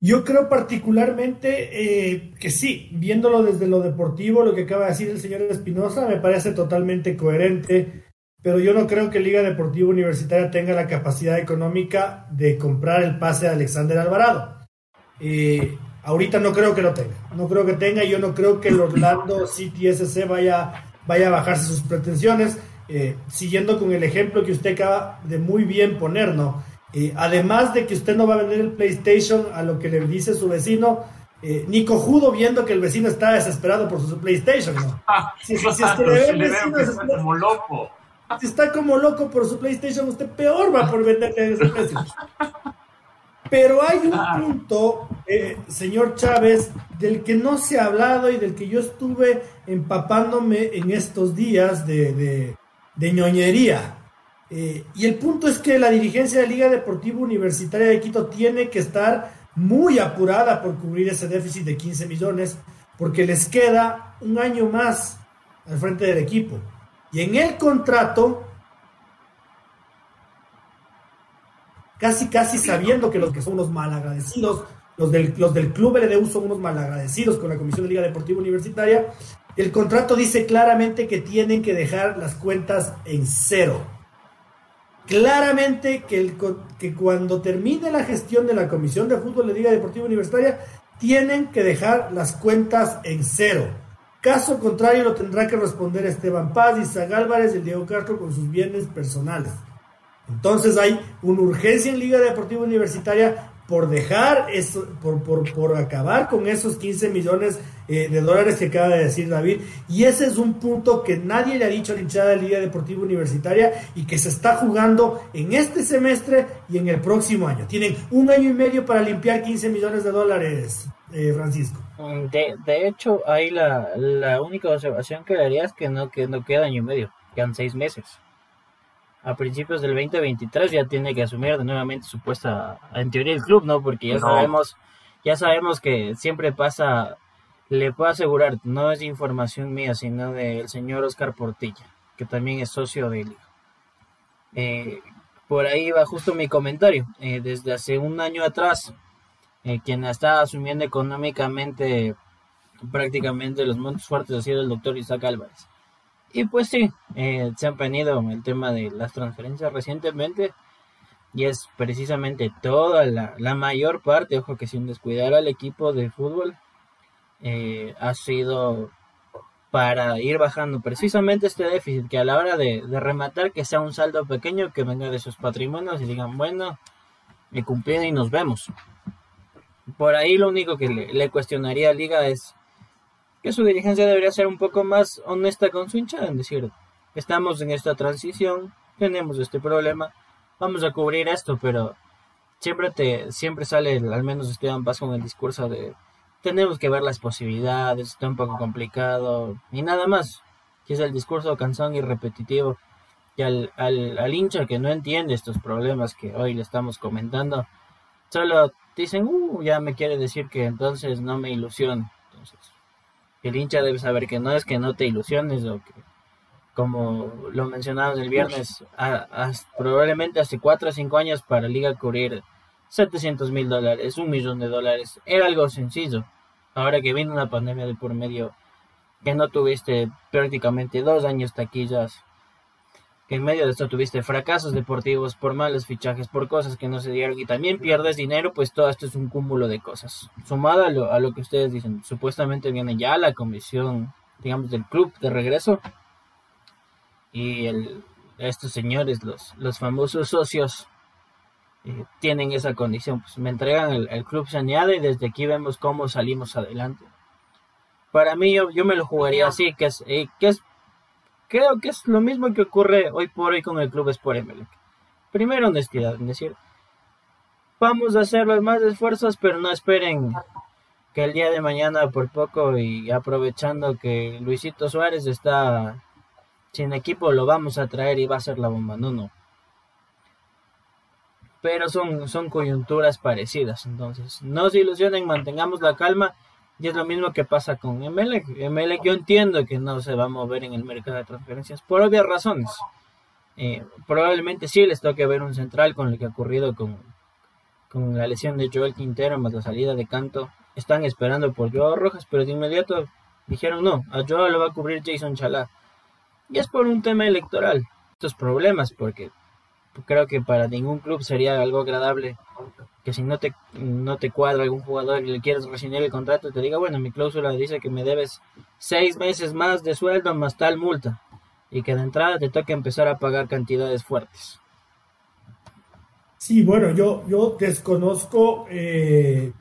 Yo creo particularmente eh, que sí, viéndolo desde lo deportivo, lo que acaba de decir el señor Espinosa, me parece totalmente coherente pero yo no creo que Liga Deportiva Universitaria tenga la capacidad económica de comprar el pase de Alexander Alvarado. Eh, ahorita no creo que lo tenga, no creo que tenga, yo no creo que el Orlando City SC vaya, vaya a bajarse sus pretensiones, eh, siguiendo con el ejemplo que usted acaba de muy bien poner, ¿no? Eh, además de que usted no va a vender el PlayStation a lo que le dice su vecino, eh, ni cojudo viendo que el vecino está desesperado por su PlayStation. ¿no? si, es que le ve vecino está como loco. Si está como loco por su PlayStation, usted peor va por venderle ese precio. Pero hay un punto, eh, señor Chávez, del que no se ha hablado y del que yo estuve empapándome en estos días de, de, ñoñería. Eh, y el punto es que la dirigencia de Liga Deportiva Universitaria de Quito tiene que estar muy apurada por cubrir ese déficit de 15 millones, porque les queda un año más al frente del equipo. Y en el contrato casi casi sabiendo que los que son unos malagradecidos, los del, los del Club LDU son unos malagradecidos con la Comisión de Liga Deportiva Universitaria, el contrato dice claramente que tienen que dejar las cuentas en cero. Claramente que, el, que cuando termine la gestión de la Comisión de Fútbol de Liga Deportiva Universitaria, tienen que dejar las cuentas en cero. Caso contrario, lo tendrá que responder Esteban Paz, Isaac Álvarez y el Diego Castro con sus bienes personales. Entonces hay una urgencia en Liga Deportiva Universitaria por dejar eso, por, por, acabar con esos 15 millones eh, de dólares que acaba de decir David. Y ese es un punto que nadie le ha dicho a la hinchada de Liga Deportiva Universitaria y que se está jugando en este semestre y en el próximo año. Tienen un año y medio para limpiar 15 millones de dólares, eh, Francisco. De, de hecho, ahí la, la única observación que haría es que no, que no queda año y medio, quedan seis meses a principios del 2023 ya tiene que asumir de nuevamente su puesta en teoría el club, ¿no? Porque ya sabemos ya sabemos que siempre pasa le puedo asegurar, no es información mía, sino del señor Oscar Portilla, que también es socio de Liga. Eh, por ahí va justo mi comentario. Eh, desde hace un año atrás, eh, quien está asumiendo económicamente prácticamente los montos fuertes ha sido el doctor Isaac Álvarez. Y pues sí, eh, se han venido el tema de las transferencias recientemente y es precisamente toda la, mayor parte, ojo que sin descuidar al equipo de fútbol, eh, ha sido para ir bajando precisamente este déficit, que a la hora de, rematar que sea un saldo pequeño que venga de sus patrimonios y digan, bueno, he cumplido y nos vemos. Por ahí lo único que le, cuestionaría a Liga es que su dirigencia debería ser un poco más honesta con su hinchada, en decir, estamos en esta transición, tenemos este problema, vamos a cubrir esto, pero siempre te siempre sale, al menos Esteban Paz con el discurso de tenemos que ver las posibilidades, está un poco complicado, y nada más, que es el discurso cansón y repetitivo, y al, al, al hincha que no entiende estos problemas que hoy le estamos comentando, solo dicen, uh, ya me quiere decir que entonces no me ilusiona. Entonces, el hincha debe saber que no es que no te ilusiones o que, como lo mencionamos el viernes, probablemente hace 4 o 5 años para Liga cubrir 700 mil dólares, un millón de dólares, era algo sencillo. Ahora que viene una pandemia de por medio, que no tuviste prácticamente dos años taquillas, en medio de esto tuviste fracasos deportivos por malos fichajes, por cosas que no se dieron y también pierdes dinero, pues todo esto es un cúmulo de cosas. Sumado a lo, a lo que ustedes dicen, supuestamente viene ya la comisión, digamos, del club de regreso y el, estos señores, los, los famosos socios, eh, tienen esa condición. Pues me entregan el, club saneado y desde aquí vemos cómo salimos adelante. Para mí yo, yo me lo jugaría así, que es, eh, que es creo que es lo mismo que ocurre hoy por hoy con el club Sport Emelec. Primero honestidad, es decir, vamos a hacer los más esfuerzos, pero no esperen que el día de mañana por poco y aprovechando que Luisito Suárez está sin equipo lo vamos a traer y va a ser la bomba. No, no. Pero son, son coyunturas parecidas. Entonces, no se ilusionen, mantengamos la calma y es lo mismo que pasa con Emelec. Emelec yo entiendo que no se va a mover en el mercado de transferencias por obvias razones. Eh, probablemente sí les toque ver un central con lo que ha ocurrido con, con la lesión de Joel Quintero más la salida de Canto. Están esperando por Joao Rojas, pero de inmediato dijeron no, a Joao lo va a cubrir Jason Chalá. Y es por un tema electoral. Estos problemas, porque creo que para ningún club sería algo agradable que si no te, no te cuadra algún jugador y le quieres rescindir el contrato, te diga, bueno, mi cláusula dice que me debes seis meses más de sueldo más tal multa y que de entrada te toque empezar a pagar cantidades fuertes. Sí, bueno, yo, yo desconozco eh,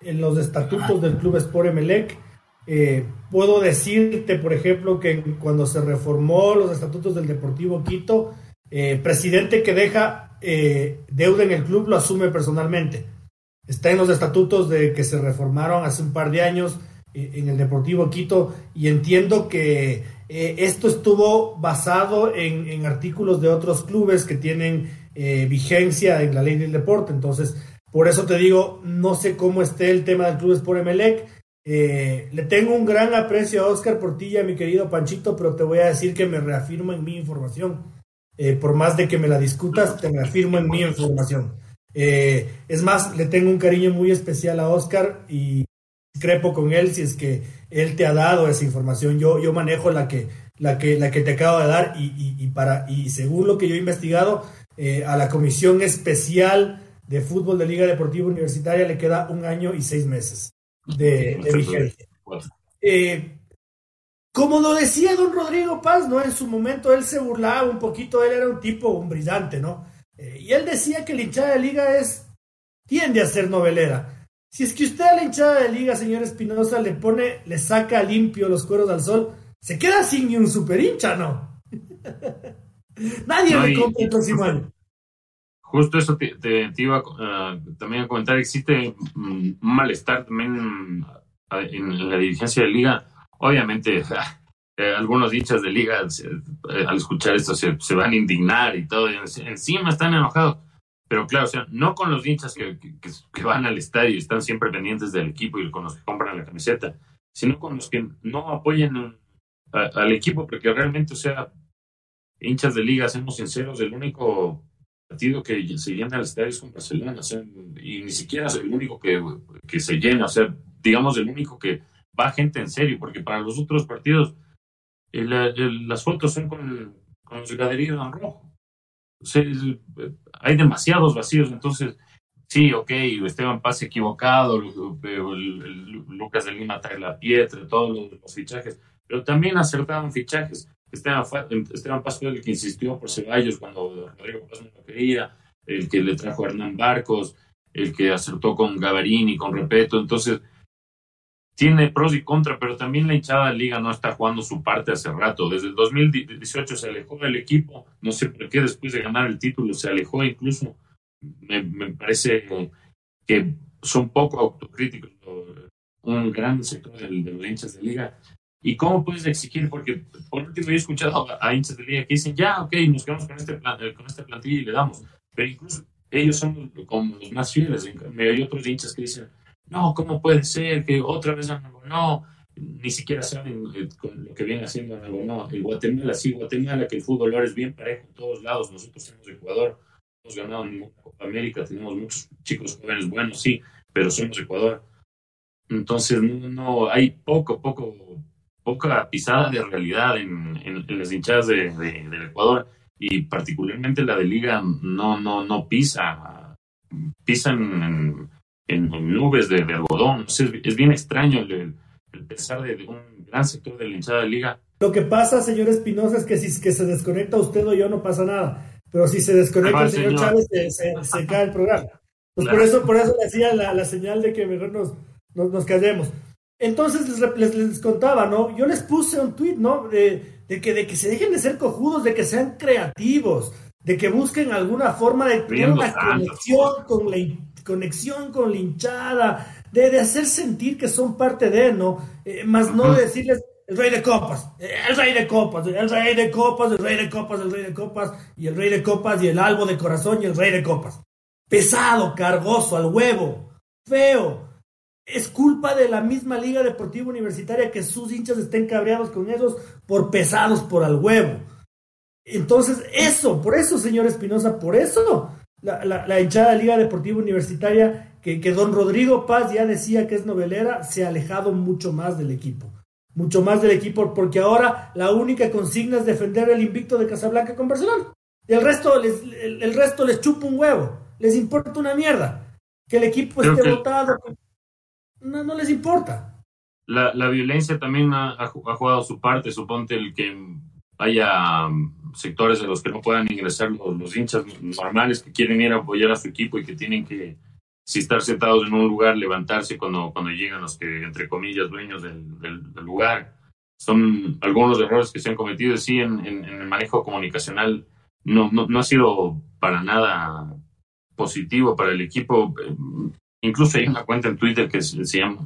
en los estatutos del Club Sport Emelec. Eh, puedo decirte, por ejemplo, que cuando se reformó los estatutos del Deportivo Quito, eh, presidente que deja deuda en el club lo asume personalmente. Está en los estatutos de que se reformaron hace un par de años en el Deportivo Quito y entiendo que esto estuvo basado en, en artículos de otros clubes que tienen eh, vigencia en la ley del deporte. Entonces, por eso te digo, no sé cómo esté el tema del Club Sport Emelec. Eh, le tengo un gran aprecio a Oscar Portilla, mi querido Panchito, pero te voy a decir que me reafirmo en mi información. Eh, por más de que me la discutas, te reafirmo en mi información. es más, le tengo un cariño muy especial a Oscar y crepo con él si es que él te ha dado esa información. Yo, yo manejo la que, la que, la que te acabo de dar y, y, para, y según lo que yo he investigado, eh, a la Comisión Especial de Fútbol de Liga Deportiva Universitaria le queda un año y seis meses de, vigencia. Eh, como lo decía don Rodrigo Paz, ¿no? En su momento él se burlaba un poquito, él era un tipo, un brillante, ¿no? Eh, y él decía que la hinchada de liga es, tiende a ser novelera. Si es que usted a la hinchada de liga, señor Espinosa, le pone, le saca limpio los cueros al sol, se queda sin ni un super hincha, ¿no? Nadie me compra el próximo año. Justo eso te, iba uh, también a comentar. Existe un malestar también en, la dirigencia de liga. Obviamente, eh, algunos hinchas de liga eh, al escuchar esto se, van a indignar y todo. encima están enojados. Pero claro, o sea, no con los hinchas que, que, van al estadio y están siempre pendientes del equipo y con los que compran la camiseta, sino con los que no apoyan al equipo, porque realmente, o sea, hinchas de liga, seamos sinceros, el único partido que se llena el estadio es con Barcelona, o sea, y ni siquiera es el único que, que se llena, o sea, digamos el único que va gente en serio, porque para los otros partidos las fotos son con, los graderíos en rojo. O sea, hay demasiados vacíos, entonces, sí, ok, Esteban Paz equivocado, Lucas de Lima trae la piedra, todos los, fichajes, pero también acertaron fichajes. Esteban, Esteban Paz fue el que insistió por Ceballos cuando Rodrigo Paz no lo quería, el que le trajo a Hernán Barcos, el que acertó con Gavarini, con Repeto. Entonces, tiene pros y contras, pero también la hinchada de liga no está jugando su parte hace rato. Desde el 2018 se alejó del equipo, no sé por qué después de ganar el título se alejó incluso. Me, parece que son poco autocríticos un gran sector de, de los hinchas de liga ¿Y cómo puedes exigir? Porque por último he escuchado a hinchas de liga que dicen, ya, ok, nos quedamos con este, plan, con este plantilla y le damos. Pero incluso ellos son como los más fieles. Hay otros hinchas que dicen, no, ¿cómo puede ser que otra vez no? Ni siquiera saben eh, lo que viene haciendo no. El Guatemala, sí, Guatemala, que el fútbol ahora es bien parejo en todos lados. Nosotros somos Ecuador, hemos ganado en Copa América, tenemos muchos chicos jóvenes buenos, sí, pero somos Ecuador. Entonces, no hay poco, poco poca pisada de realidad en, en, las hinchadas de, del Ecuador y particularmente la de Liga no, no, no pisa, pisan en, nubes de, algodón. es, bien extraño el, el pesar de, un gran sector de la hinchada de Liga. Lo que pasa, señor Espinosa, es que si que se desconecta usted o yo no pasa nada. Pero si se desconecta ah, el señor, Chávez, se, cae el programa. Pues por eso, por eso le hacía la, la señal de que mejor nos, nos, nos callemos. Entonces les, les, contaba, ¿no? Yo les puse un tweet, ¿no? De, que, de que se dejen de ser cojudos, de que sean creativos, de que busquen alguna forma de tener una conexión con la conexión con la hinchada, de, de hacer sentir que son parte de, ¿no? Eh, más no de decirles el rey de copas, el rey de copas, el rey de copas, el rey de copas, el rey de copas, y el rey de copas, y el albo de corazón, y el rey de copas. Pesado, cargoso, al huevo, feo es culpa de la misma Liga Deportiva Universitaria que sus hinchas estén cabreados con esos por pesados por al huevo. Entonces, eso, por eso, señor Espinosa, por eso la, la, hinchada Liga Deportiva Universitaria, que, que, don Rodrigo Paz ya decía que es novelera, se ha alejado mucho más del equipo. Mucho más del equipo, porque ahora la única consigna es defender el invicto de Casablanca con Barcelona. Y el resto les, el, resto les chupa un huevo, les importa una mierda. Que el equipo esté votado, no, no les importa. La, la violencia también ha, ha, jugado su parte, suponte el que haya um, sectores de los que no puedan ingresar los, los, hinchas normales que quieren ir a apoyar a su equipo y que tienen que, si estar sentados en un lugar, levantarse cuando, cuando llegan los que, entre comillas, dueños del, lugar. Son algunos errores que se han cometido, sí, en, en, en el manejo comunicacional no, no, no ha sido para nada positivo para el equipo. Incluso hay una cuenta en Twitter que se, llama,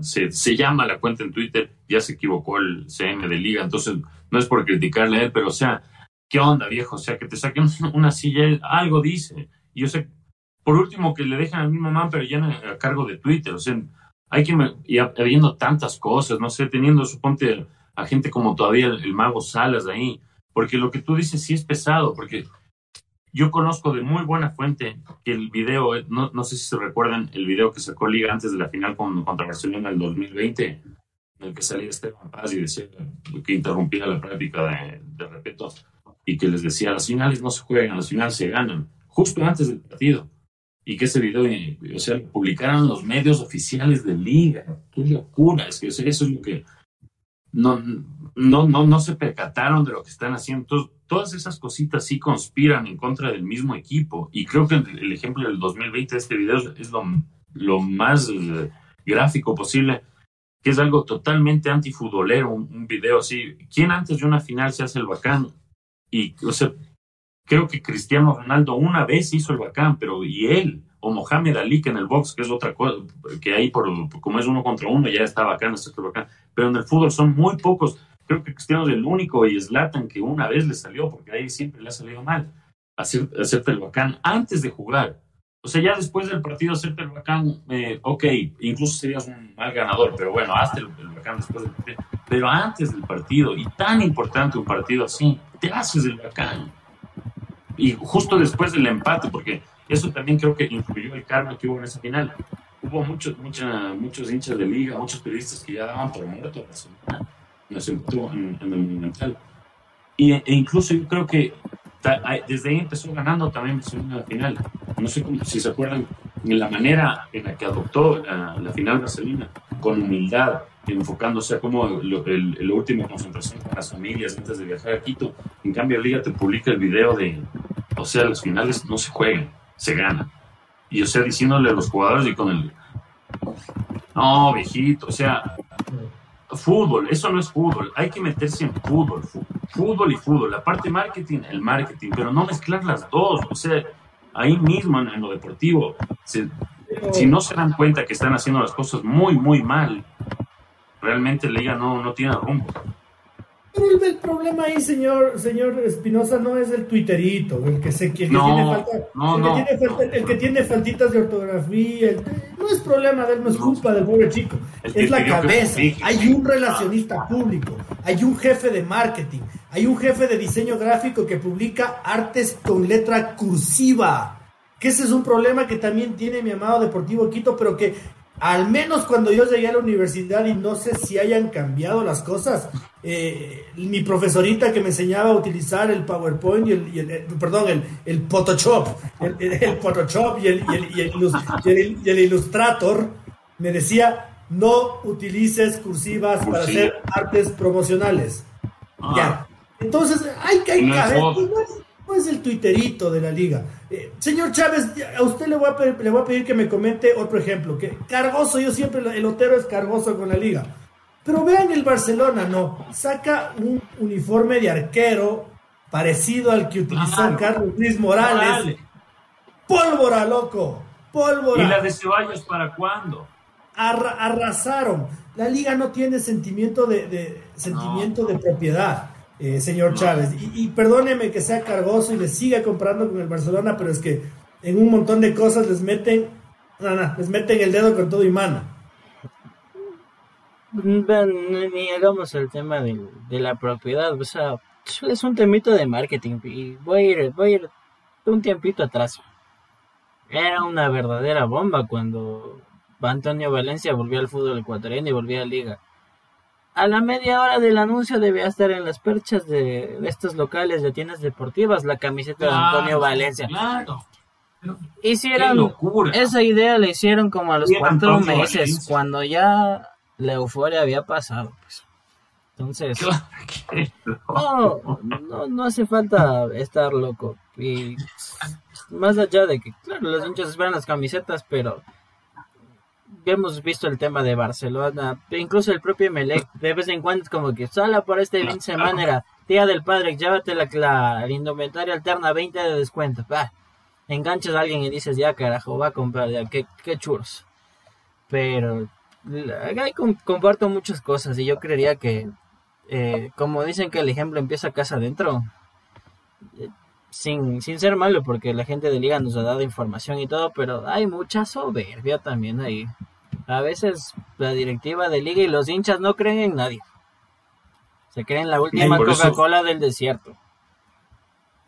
se, se, llama la cuenta en Twitter, ya se equivocó el CM de liga, entonces no es por criticarle a él, pero o sea, ¿qué onda viejo? O sea, que te saquen una silla, algo dice. Y yo sé, por último, que le dejan al mismo man, pero ya a cargo de Twitter, o sea, hay que, y habiendo tantas cosas, no sé, teniendo, suponte, a gente como todavía el, el mago Salas de ahí, porque lo que tú dices sí es pesado, porque yo conozco de muy buena fuente que el video, no, no sé si se recuerdan el video que sacó Liga antes de la final con, contra Barcelona del 2020, en el que salía Esteban Paz y decía que interrumpía la práctica de, de respeto y que les decía, las finales no se juegan, las finales se ganan, justo antes del partido. Y que ese video, o sea, publicaran los medios oficiales de Liga. Qué locura, es que eso es lo que no, no, no, no se percataron de lo que están haciendo. Todas esas cositas sí conspiran en contra del mismo equipo. Y creo que el ejemplo del 2020 de este video es lo, lo más eh, gráfico posible, que es algo totalmente antifutbolero, un, un video así. ¿Quién antes de una final se hace el bacán? Y, o sea, creo que Cristiano Ronaldo una vez hizo el bacán, pero y él, o Mohamed Ali, que en el box, que es otra cosa, que ahí por, como es uno contra uno, ya está bacán, está bacán. Pero en el fútbol son muy pocos creo que Cristiano es el único y Zlatan que una vez le salió, porque ahí siempre le ha salido mal, hacer, hacerte el bacán antes de jugar. O sea, ya después del partido hacerte el bacán, eh, ok, incluso serías un mal ganador, pero bueno, hazte el, el, bacán después del partido. Pero antes del partido, y tan importante un partido así, te haces el bacán. Y justo después del empate, porque eso también creo que influyó el karma que hubo en esa final. Hubo muchos, muchos hinchas de liga, muchos periodistas que ya daban por muerto a Barcelona nos empezó en, en, el Monumental. Y, e incluso yo creo que desde ahí empezó ganando también en la final. No sé cómo, si se acuerdan en la manera en la que adoptó la, la final brasileña, con humildad, enfocándose a el, el, último concentración con las familias antes de viajar a Quito. En cambio, Liga te publica el video de, o sea, las finales no se juegan, se ganan. Y o sea, diciéndole a los jugadores y con el, no, viejito, o sea, fútbol, eso no es fútbol, hay que meterse en fútbol, fútbol y fútbol, la parte marketing, el marketing, pero no mezclar las dos, o sea, ahí mismo en, lo deportivo, si no se dan cuenta que están haciendo las cosas muy, muy mal, realmente la liga no, no tiene rumbo. Pero el, el, problema ahí, señor señor Espinosa, no es el twitterito, el que se que, no, tiene falta, no, el, no, que tiene falta, el que tiene faltitas de ortografía, el, no es problema de él, no es culpa del pobre chico, es la cabeza. Hay un relacionista público, hay un jefe de marketing, hay un jefe de diseño gráfico que publica artes con letra cursiva. Que ese es un problema que también tiene mi amado Deportivo Quito, pero que al menos cuando yo llegué a la universidad y no sé si hayan cambiado las cosas, eh, mi profesorita que me enseñaba a utilizar el PowerPoint y el, y el, perdón, el, el Photoshop, el, el, Photoshop y el, y el, y el Illustrator, me decía, no utilices cursivas para hacer artes promocionales. Ah. Ya. Entonces, hay que hay. No es el twitterito de la liga. Eh, señor Chávez, a usted le voy a, pedir, le voy a pedir que me comente otro ejemplo. Que Cargoso, yo siempre, el Otero es cargoso con la liga. Pero vean el Barcelona, no. Saca un uniforme de arquero parecido al que utilizó claro. Carlos Luis Morales. Pólvora, loco. Pólvora. ¿Y la de Ceballos para cuándo? Arra arrasaron. La liga no tiene sentimiento de, de sentimiento no. de propiedad eh, señor Chávez. Y, perdóneme que sea cargoso y le siga comprando con el Barcelona, pero es que en un montón de cosas les meten, no, no, les meten el dedo con todo y mano. Ni hagamos el tema de, de, la propiedad, o sea, es un temito de marketing y voy a ir, voy a ir un tiempito atrás. Era una verdadera bomba cuando Antonio Valencia volvió al fútbol ecuatoriano y volvió a Liga a la media hora del anuncio debía estar en las perchas de, de estos locales de tiendas deportivas la camiseta claro, de Antonio Valencia. Claro. Hicieron esa idea la hicieron como a los cuatro meses, Valencia. cuando ya la euforia había pasado. Pues. Entonces, no, no, no hace falta estar loco. Y más allá de que, claro, los hinchas esperan las camisetas, pero hemos visto el tema de Barcelona, incluso el propio Melec, de vez en cuando es como que sala por este fin de semana era día del padre, llévate la, la, indumentaria alterna 20 de descuento. enganchas a alguien y dices, ya carajo, va a comprar, ya, qué, qué churros. Pero ahí comparto muchas cosas y yo creería que, eh, como dicen que el ejemplo empieza casa adentro, sin, sin ser malo, porque la gente de liga nos ha dado información y todo, pero hay mucha soberbia también ahí. A veces la directiva de liga y los hinchas no creen en nadie. Se creen la última Coca-Cola del desierto.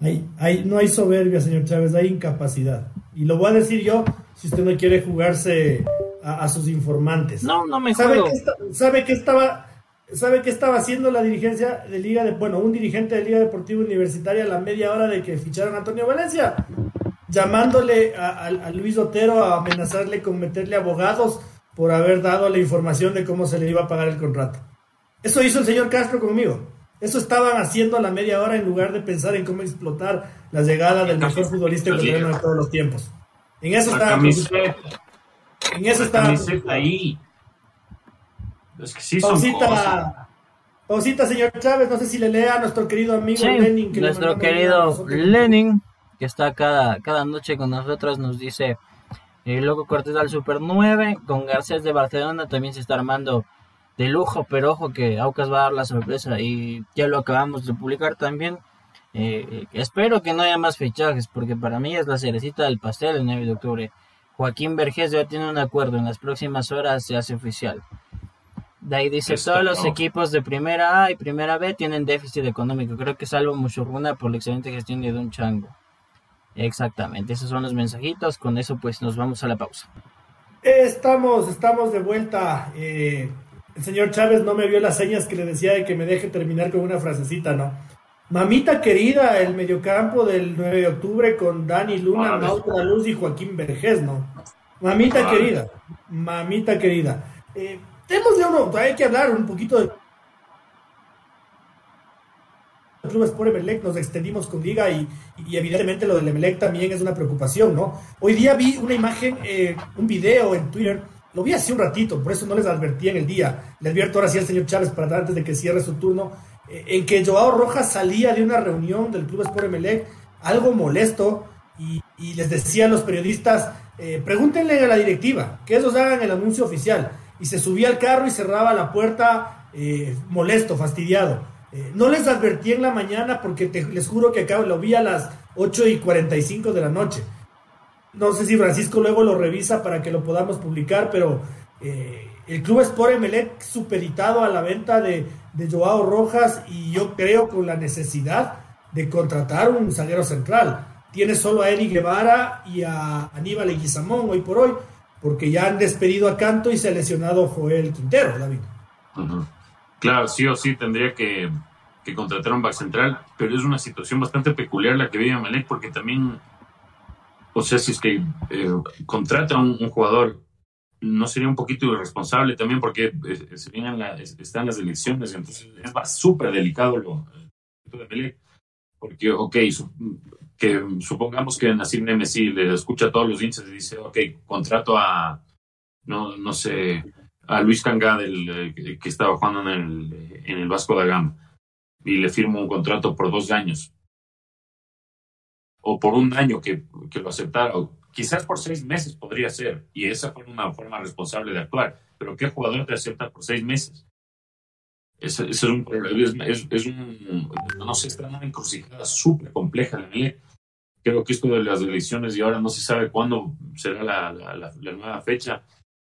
Hay, no hay soberbia, señor Chávez, hay incapacidad. Y lo voy a decir yo si usted no quiere jugarse a, sus informantes. No, no me ¿Sabe ¿Sabe qué estaba ¿Sabe qué estaba haciendo la dirigencia de Liga de, bueno, un dirigente de Liga Deportiva Universitaria a la media hora de que ficharon a Antonio Valencia? Llamándole a, Luis Otero a amenazarle con meterle abogados por haber dado la información de cómo se le iba a pagar el contrato. Eso hizo el señor Castro conmigo. Eso estaban haciendo a la media hora en lugar de pensar en cómo explotar la llegada del mejor futbolista ecuatoriano de todos los tiempos. En eso estaba. En eso estaba. ahí es que sí son pausita, señor Chávez, no sé si le lea a nuestro querido amigo Lenin. nuestro querido Lenin, que está cada, cada noche con nosotros, nos dice... El loco Cortés al Super 9, con Garcés de Barcelona también se está armando de lujo, pero ojo que Aucas va a dar la sorpresa y ya lo acabamos de publicar también. Eh, espero que no haya más fichajes, porque para mí es la cerecita del pastel el 9 de octubre. Joaquín Vergés ya tiene un acuerdo, en las próximas horas se hace oficial. De ahí dice, todos los equipos de primera A y primera B tienen déficit económico. Creo que salvo Muchurruna por la excelente gestión de Don Chango. Exactamente, esos son los mensajitos. Con eso pues nos vamos a la pausa. Estamos, estamos de vuelta. Eh, el señor Chávez no me vio las señas que le decía de que me deje terminar con una frasecita, ¿no? Mamita querida, el mediocampo del 9 de octubre con Dani Luna, Mautra Luz y Joaquín Vergés, ¿no? Mamita querida, mamita querida. Eh, de uno, hay que hablar un poquito de clubes por Emelec, nos extendimos con Liga y, evidentemente lo del Emelec también es una preocupación, ¿no? Hoy día vi una imagen, eh, un video en Twitter, lo vi hace un ratito, por eso no les advertí en el día, le advierto ahora sí al señor Chávez para antes de que cierre su turno, eh, en que Joao Rojas salía de una reunión del Club Sport Emelec, algo molesto, y, les decía a los periodistas, eh, pregúntenle a la directiva, que ellos hagan el anuncio oficial y se subía al carro y cerraba la puerta eh, molesto, fastidiado. Eh, no les advertí en la mañana porque les juro que acá lo vi a las 8 y 45 de la noche. No sé si Francisco luego lo revisa para que lo podamos publicar, pero eh, el club Sport Emelec supeditado a la venta de, de Joao Rojas y yo creo con la necesidad de contratar un zaguero central. Tiene solo a Eric Guevara y a Aníbal Leguizamón hoy por hoy porque ya han despedido a Canto y se ha lesionado Joel Quintero, David. Claro, sí o sí tendría que, contratar un back central, pero es una situación bastante peculiar la que vive Melec, porque también, o sea, si es que eh, contrata a un, jugador, no sería un poquito irresponsable también, porque eh, se vienen están las elecciones, entonces es súper delicado lo de Melec, porque, ok, que supongamos que Nassim Nemesi le escucha todos los hinchas y dice, ok, contrato a, no, no sé, a Luis Cangá, del, eh, que estaba jugando en el, en el Vasco da Gama, y le firmo un contrato por dos años, o por un año que, que lo aceptara, o quizás por seis meses podría ser, y esa fue una forma responsable de actuar, pero ¿qué jugador te acepta por seis meses? Es, un, es, es, no sé, está en una encrucijada súper compleja. Creo que esto de las elecciones y ahora no se sabe cuándo será la, la, nueva fecha,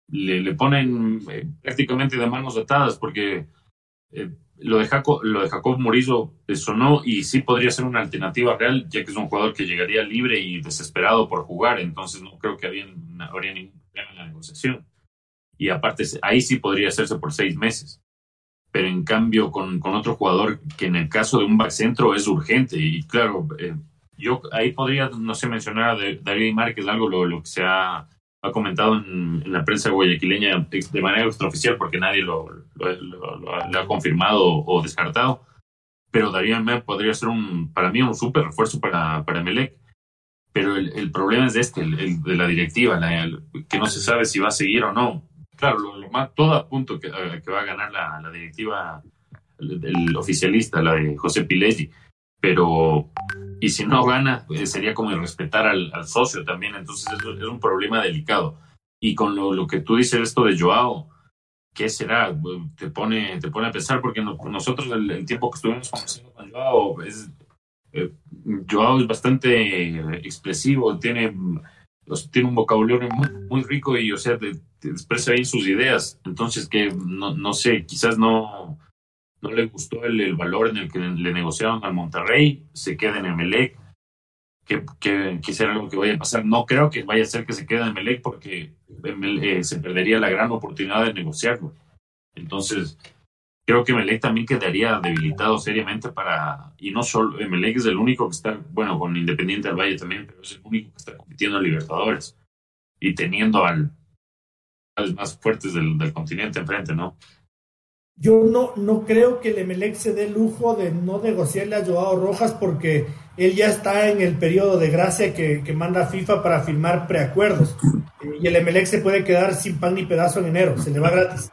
le, le ponen eh, prácticamente de manos atadas porque eh, lo, de Jacob, lo de Jacob Murillo sonó y sí podría ser una alternativa real, ya que es un jugador que llegaría libre y desesperado por jugar, entonces no creo que había, habría ningún problema en la negociación. Y aparte, ahí sí podría hacerse por seis meses pero en cambio con, con, otro jugador que en el caso de un back centro es urgente. Y claro, eh, yo ahí podría, no sé, mencionar a David Márquez, algo lo, lo, que se ha ha comentado en, la prensa guayaquileña de manera extraoficial porque nadie lo, lo, ha confirmado o descartado. Pero Darío me podría ser un, para mí un súper refuerzo para, para Melec. Pero el, el problema es este, el, de la directiva, que no se sabe si va a seguir o no. Claro, lo, más, todo apunto que, que va a ganar la, la directiva, el, oficialista, la de José Pileggi. Pero y si no gana, pues, sería como respetar al, al, socio también. Entonces es, es, un problema delicado. Y con lo, lo, que tú dices, esto de Joao, ¿qué será? Te pone, te pone a pensar, porque nosotros el, tiempo que estuvimos conversando con Joao, es, eh, Joao es bastante expresivo, tiene, tiene un vocabulario muy, muy rico y, o sea, te, te expresa bien sus ideas. Entonces, que no, no sé, quizás no no le gustó el, valor en el que le negociaron al Monterrey, se queda en Emelec, que, que quisiera algo que vaya a pasar. No creo que vaya a ser que se quede en Emelec porque eh, se perdería la gran oportunidad de negociarlo. Entonces, creo que Emelec también quedaría debilitado seriamente para, y no solo, Emelec es el único que está, bueno, con Independiente del Valle también, pero es el único que está compitiendo en Libertadores y teniendo al, a los más fuertes del, del continente enfrente, ¿no? Yo no, no creo que el Emelec se dé lujo de no negociarle a Joao Rojas porque él ya está en el periodo de gracia que, que manda FIFA para firmar preacuerdos. y el Emelec se puede quedar sin pan ni pedazo en enero, se le va gratis.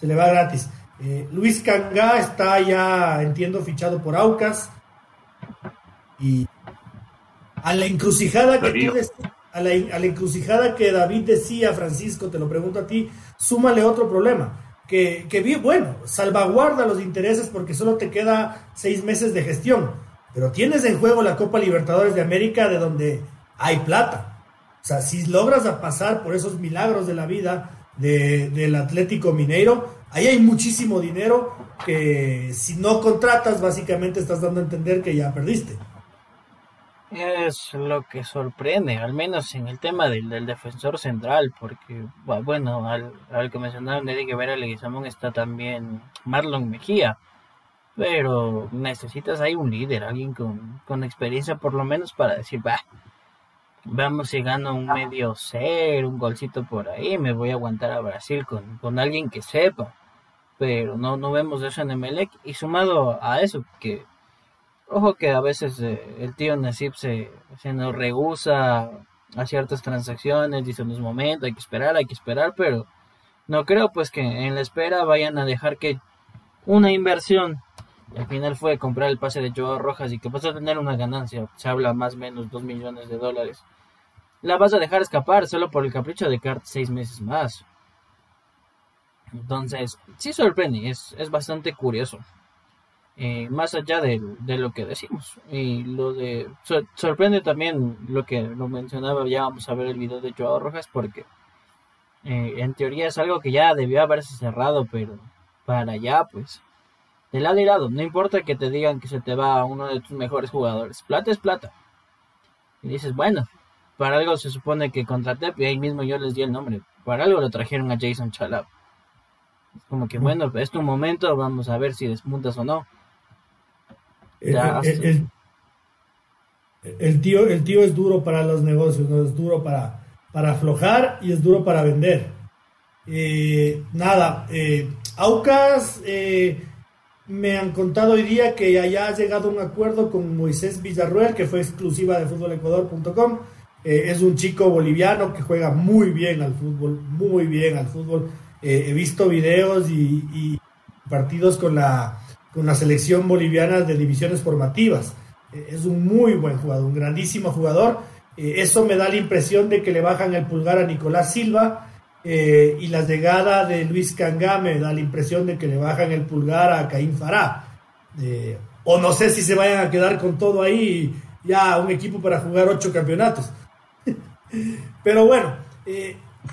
Se le va gratis. Eh, Luis Cangá está ya, entiendo, fichado por Aucas. Y a la encrucijada que tú a la, a la encrucijada que David decía, Francisco, te lo pregunto a ti, súmale otro problema que, que bueno, salvaguarda los intereses porque solo te queda seis meses de gestión, pero tienes en juego la Copa Libertadores de América de donde hay plata. O sea, si logras pasar por esos milagros de la vida de, del Atlético Mineiro, ahí hay muchísimo dinero que si no contratas, básicamente estás dando a entender que ya perdiste. Es lo que sorprende, al menos en el tema del, del defensor central, porque, bueno, al, al que mencionaron Eric Guevara Leguizamón está también Marlon Mejía, pero necesitas ahí un líder, alguien con, con experiencia por lo menos para decir, va, vamos si gano un medio ser, un golcito por ahí, me voy a aguantar a Brasil con, con alguien que sepa, pero no, no vemos eso en Emelec, y sumado a eso, que Ojo que a veces eh, el tío Nasib se, se nos rehúsa a ciertas transacciones, dice en un momento, hay que esperar, hay que esperar, pero no creo pues que en la espera vayan a dejar que una inversión, al final fue comprar el pase de Joao Rojas y que vas a tener una ganancia, se habla más o menos 2 millones de dólares, la vas a dejar escapar solo por el capricho de quedarte seis meses más. Entonces, sí sorprende, es, es bastante curioso. Eh, más allá de, lo que decimos. Y lo de sorprende también lo que lo mencionaba, ya vamos a ver el video de Joao Rojas porque eh, en teoría es algo que ya debió haberse cerrado, pero para allá pues de lado y lado, no importa que te digan que se te va uno de tus mejores jugadores, plata es plata. Y dices, bueno, para algo se supone que contraté, y ahí mismo yo les di el nombre, para algo lo trajeron a Jason Chalab. Como que bueno, es tu momento, vamos a ver si despuntas o no. El, el, tío, el tío es duro para los negocios, ¿no? es duro para, para aflojar y es duro para vender. Eh, nada, eh, Aucas eh, me han contado hoy día que ya ha llegado a un acuerdo con Moisés Villarruel, que fue exclusiva de futbolecuador.com. es un chico boliviano que juega muy bien al fútbol, muy bien al fútbol. he visto videos y, y partidos con la, con la selección boliviana de divisiones formativas. Eh, es un muy buen jugador, un grandísimo jugador. Eh, eso me da la impresión de que le bajan el pulgar a Nicolás Silva eh, y la llegada de Luis Cangá me da la impresión de que le bajan el pulgar a Caín Fará. o no sé si se vayan a quedar con todo ahí, ya un equipo para jugar ocho campeonatos. Pero bueno,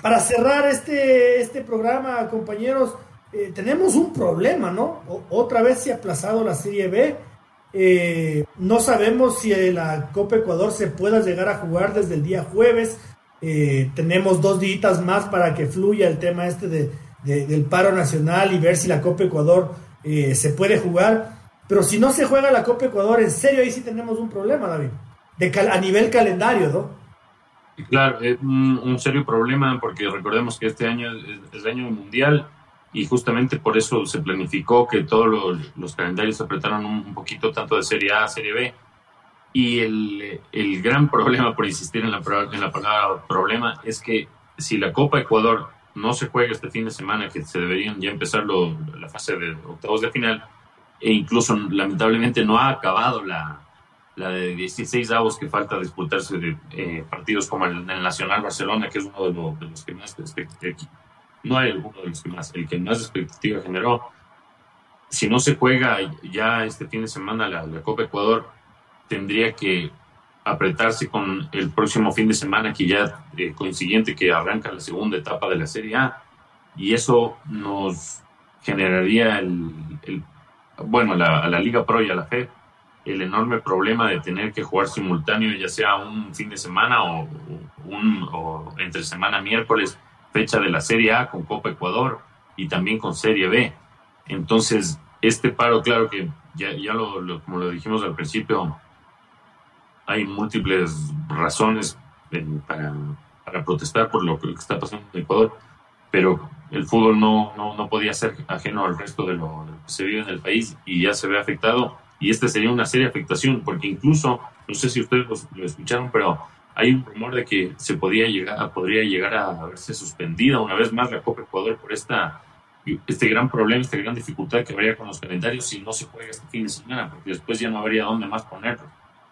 para cerrar este, este programa, compañeros, eh, tenemos un problema, ¿no? otra vez se ha aplazado la Serie B. Eh, no sabemos si la Copa Ecuador se pueda llegar a jugar desde el día jueves. Eh, tenemos dos días más para que fluya el tema este de, del paro nacional y ver si la Copa Ecuador se puede jugar. Pero si no se juega la Copa Ecuador, en serio ahí sí tenemos un problema, David. De a nivel calendario, ¿no? Claro, es un, serio problema porque recordemos que este año es, el año mundial y justamente por eso se planificó que todos los, calendarios se apretaron un, poquito tanto de Serie A a Serie B. Y el, el gran problema, por insistir en la, en la palabra problema, es que si la Copa Ecuador no se juega este fin de semana, que se deberían ya empezar la fase de octavos de final, e incluso lamentablemente no ha acabado la, la de 16 avos que falta disputarse de eh, partidos como el, Nacional Barcelona, que es uno de, los que más expectativa, no hay uno de los que más, el que más expectativa generó. Si no se juega ya este fin de semana la, Copa Ecuador, tendría que apretarse con el próximo fin de semana, que ya eh, coincidente que arranca la segunda etapa de la Serie A, y eso nos generaría el, bueno, la, a la Liga Pro y a la FED el enorme problema de tener que jugar simultáneo, ya sea un fin de semana o, un, entre semana miércoles, fecha de la Serie A con Copa Ecuador y también con Serie B. Entonces, este paro, claro que ya, ya lo, como lo dijimos al principio, hay múltiples razones para, protestar por lo que está pasando en Ecuador, pero el fútbol no, no, no podía ser ajeno al resto de lo, lo que se vive en el país y ya se ve afectado y esta sería una seria afectación, porque incluso, no sé si ustedes lo, escucharon, pero hay un rumor de que se podría llegar, podría llegar a verse suspendida una vez más la Copa Ecuador por esta, este gran problema, esta gran dificultad que habría con los calendarios si no se juega este fin de semana, porque después ya no habría dónde más ponerlo.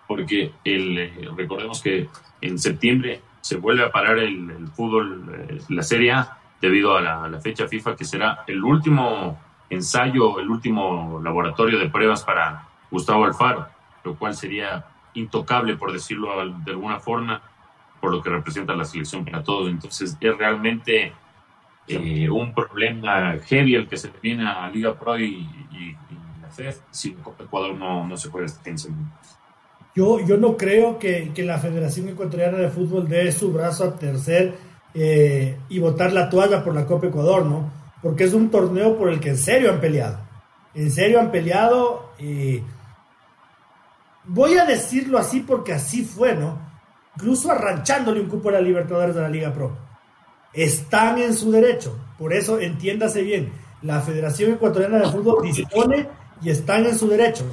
Porque el, eh, recordemos que en septiembre se vuelve a parar el, fútbol, eh, la Serie A, debido a la, la fecha FIFA, que será el último ensayo, el último laboratorio de pruebas para Gustavo Alfaro, lo cual sería intocable, por decirlo de alguna forma, por lo que representa la selección para todos. Entonces es realmente eh, un problema heavy el que se viene a Liga Pro y, la FED si Copa Ecuador no, no se puede este Yo, yo no creo que, que, la Federación Ecuatoriana de Fútbol dé su brazo a tercer eh, y botar la toalla por la Copa Ecuador, ¿no? Porque es un torneo por el que en serio han peleado. En serio han peleado y voy a decirlo así porque así fue, ¿no? Incluso arranchándole un cupo a la Libertadores de la Liga Pro. Están en su derecho. Por eso, entiéndase bien, la Federación Ecuatoriana de Fútbol dispone y están en su derecho.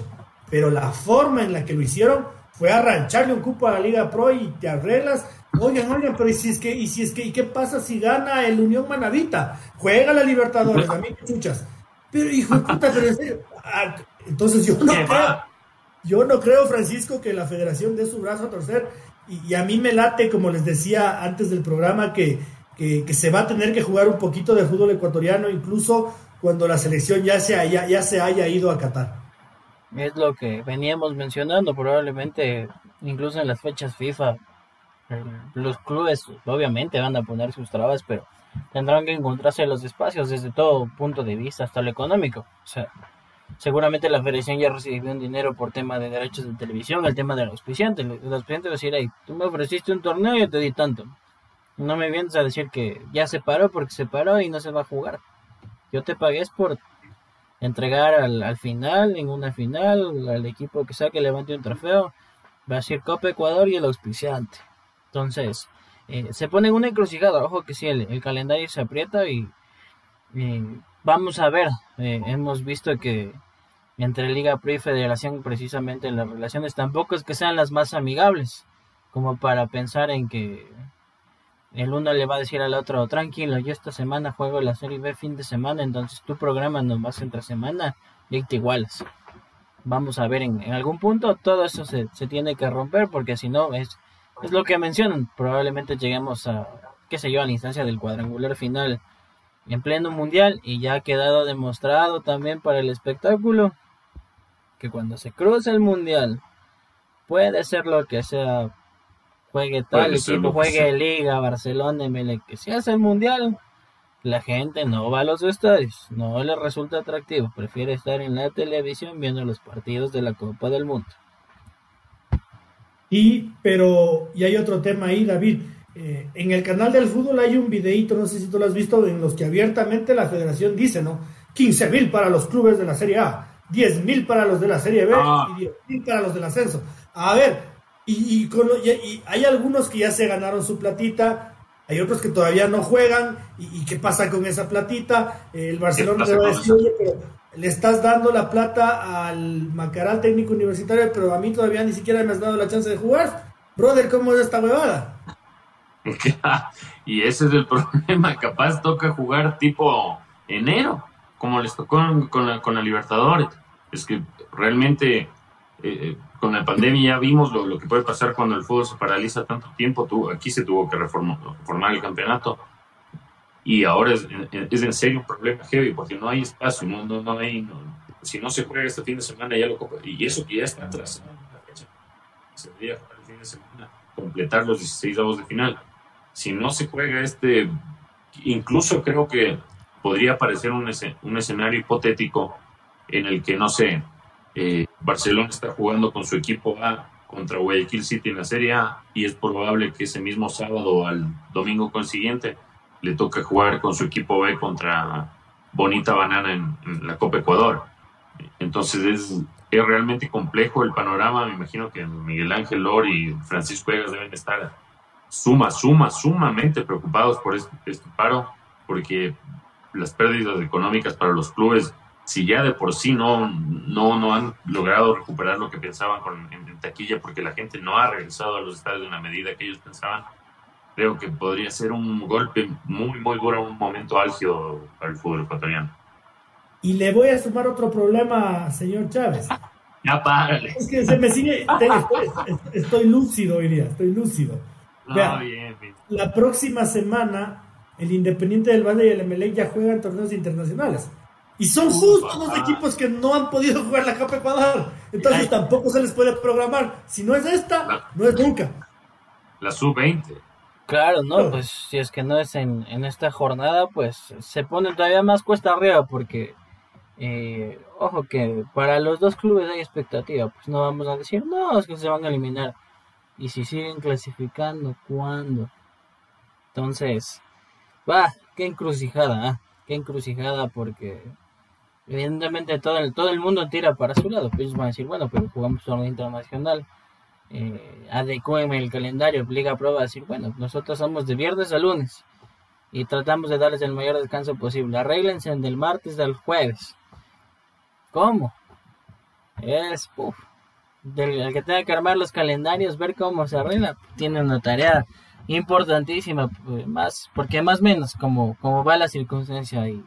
Pero la forma en la que lo hicieron fue arrancharle un cupo a la Liga Pro y te arreglas. Oigan, oigan, pero ¿y si es que, y si es que, ¿y qué pasa si gana el Unión Manavita? Juega la Libertadores, a mí me escuchas. Pero hijo de puta, pero en serio. Ah, entonces yo no creo, yo no creo, Francisco, que la federación dé su brazo a torcer. Y, a mí me late, como les decía antes del programa, que, que, se va a tener que jugar un poquito de fútbol ecuatoriano, incluso cuando la selección ya se haya, ya se haya ido a Qatar. Es lo que veníamos mencionando, probablemente incluso en las fechas FIFA, los clubes obviamente van a poner sus trabas, pero tendrán que encontrarse los espacios desde todo punto de vista, hasta lo económico. O sea, seguramente la federación ya recibió un dinero por tema de derechos de televisión, el tema del auspiciante. El auspiciante va a decir, tú me ofreciste un torneo y yo te di tanto. No me vienes a decir que ya se paró porque se paró y no se va a jugar. Yo te pagué por entregar al, final, ninguna final, al equipo que saque levante un trofeo. Va a ser Copa Ecuador y el auspiciante. Entonces, eh, se pone en una encrucijada. Ojo que si el, calendario se aprieta y, vamos a ver. Eh, hemos visto que entre Liga Pro y Federación precisamente las relaciones tampoco es que sean las más amigables, como para pensar en que el uno le va a decir al otro, tranquilo, yo esta semana juego la Serie B fin de semana, entonces tu programa no vas entre semana y te igualas. Vamos a ver en, algún punto todo eso se, se, tiene que romper porque si no es, es lo que mencionan, probablemente lleguemos a, qué sé yo, a la instancia del cuadrangular final en pleno mundial y ya ha quedado demostrado también para el espectáculo que cuando se cruza el mundial puede ser lo que sea, juegue tal equipo, juegue Liga, Barcelona, ML, que si hace el mundial, la gente no va a los estadios, no le resulta atractivo, prefiere estar en la televisión viendo los partidos de la Copa del Mundo. Y, pero, y hay otro tema ahí, David. Eh, en el canal del fútbol hay un videíto, no sé si tú lo has visto, en los que abiertamente la federación dice, ¿no? 15 mil para los clubes de la Serie A, 10 mil para los de la Serie B ah. y 10 mil para los del ascenso. A ver, Y, y, hay algunos que ya se ganaron su platita, hay otros que todavía no juegan. ¿Y, qué pasa con esa platita? El Barcelona le va a decir, oye, pero le estás dando la plata al Macaral técnico universitario, pero a mí todavía ni siquiera me has dado la chance de jugar. Brother, ¿cómo es esta huevada? y ese es el problema, capaz toca jugar tipo enero, como les tocó con la, con la Libertadores. Es que realmente eh, eh, con la pandemia ya vimos lo, que puede pasar cuando el fútbol se paraliza tanto tiempo. aquí se tuvo que reformar, reformar el campeonato y ahora es, es, en serio un problema heavy porque no hay espacio, no, no, no hay, si no se juega este fin de semana ya lo y eso que ya está atrás se debería jugar el fin de semana, completar los 16 avos de final. Si no se juega este, incluso creo que podría parecer un, escenario hipotético en el que, no sé, eh, Barcelona está jugando con su equipo A contra Guayaquil City en la Serie A y es probable que ese mismo sábado al domingo consiguiente le toque jugar con su equipo B contra Bonita Banana en, la Copa Ecuador. Entonces es, es, realmente complejo el panorama. Me imagino que Miguel Ángel Lor y Francisco Egas deben estar suma, suma, sumamente preocupados por este, este, paro, porque las pérdidas económicas para los clubes, si ya de por sí no, no, no han logrado recuperar lo que pensaban con, en, taquilla, porque la gente no ha regresado a los estadios en la medida que ellos pensaban, creo que podría ser un golpe muy, muy duro, un momento álgido para el fútbol ecuatoriano. Y le voy a sumar otro problema, señor Chávez. Ya párale. Es que se me sigue. Estoy, estoy lúcido hoy día, estoy lúcido. La próxima semana, el Independiente del Valle y el Emelec ya juegan torneos internacionales. Y son justo dos equipos que no han podido jugar la Copa Ecuador. Entonces tampoco se les puede programar. Si no es esta, no es nunca. La sub-20. Claro, no, pues si es que no es en, en, esta jornada, pues se pone todavía más cuesta arriba porque, eh, ojo que para los dos clubes hay expectativa, pues no vamos a decir, no, es que se van a eliminar. Y si siguen clasificando, ¿cuándo? Entonces, va, qué encrucijada, ¿ah? qué encrucijada porque evidentemente todo el, todo el mundo tira para su lado. Pues van a decir, bueno, pero jugamos torneo internacional, eh, el calendario, obliga a prueba decir, bueno, nosotros somos de viernes a lunes y tratamos de darles el mayor descanso posible. Arréglense del martes al jueves. ¿Cómo? Es, puff del que tenga que armar los calendarios, ver cómo se arregla, tiene una tarea importantísima, pues, más, porque más menos como, como va la circunstancia y,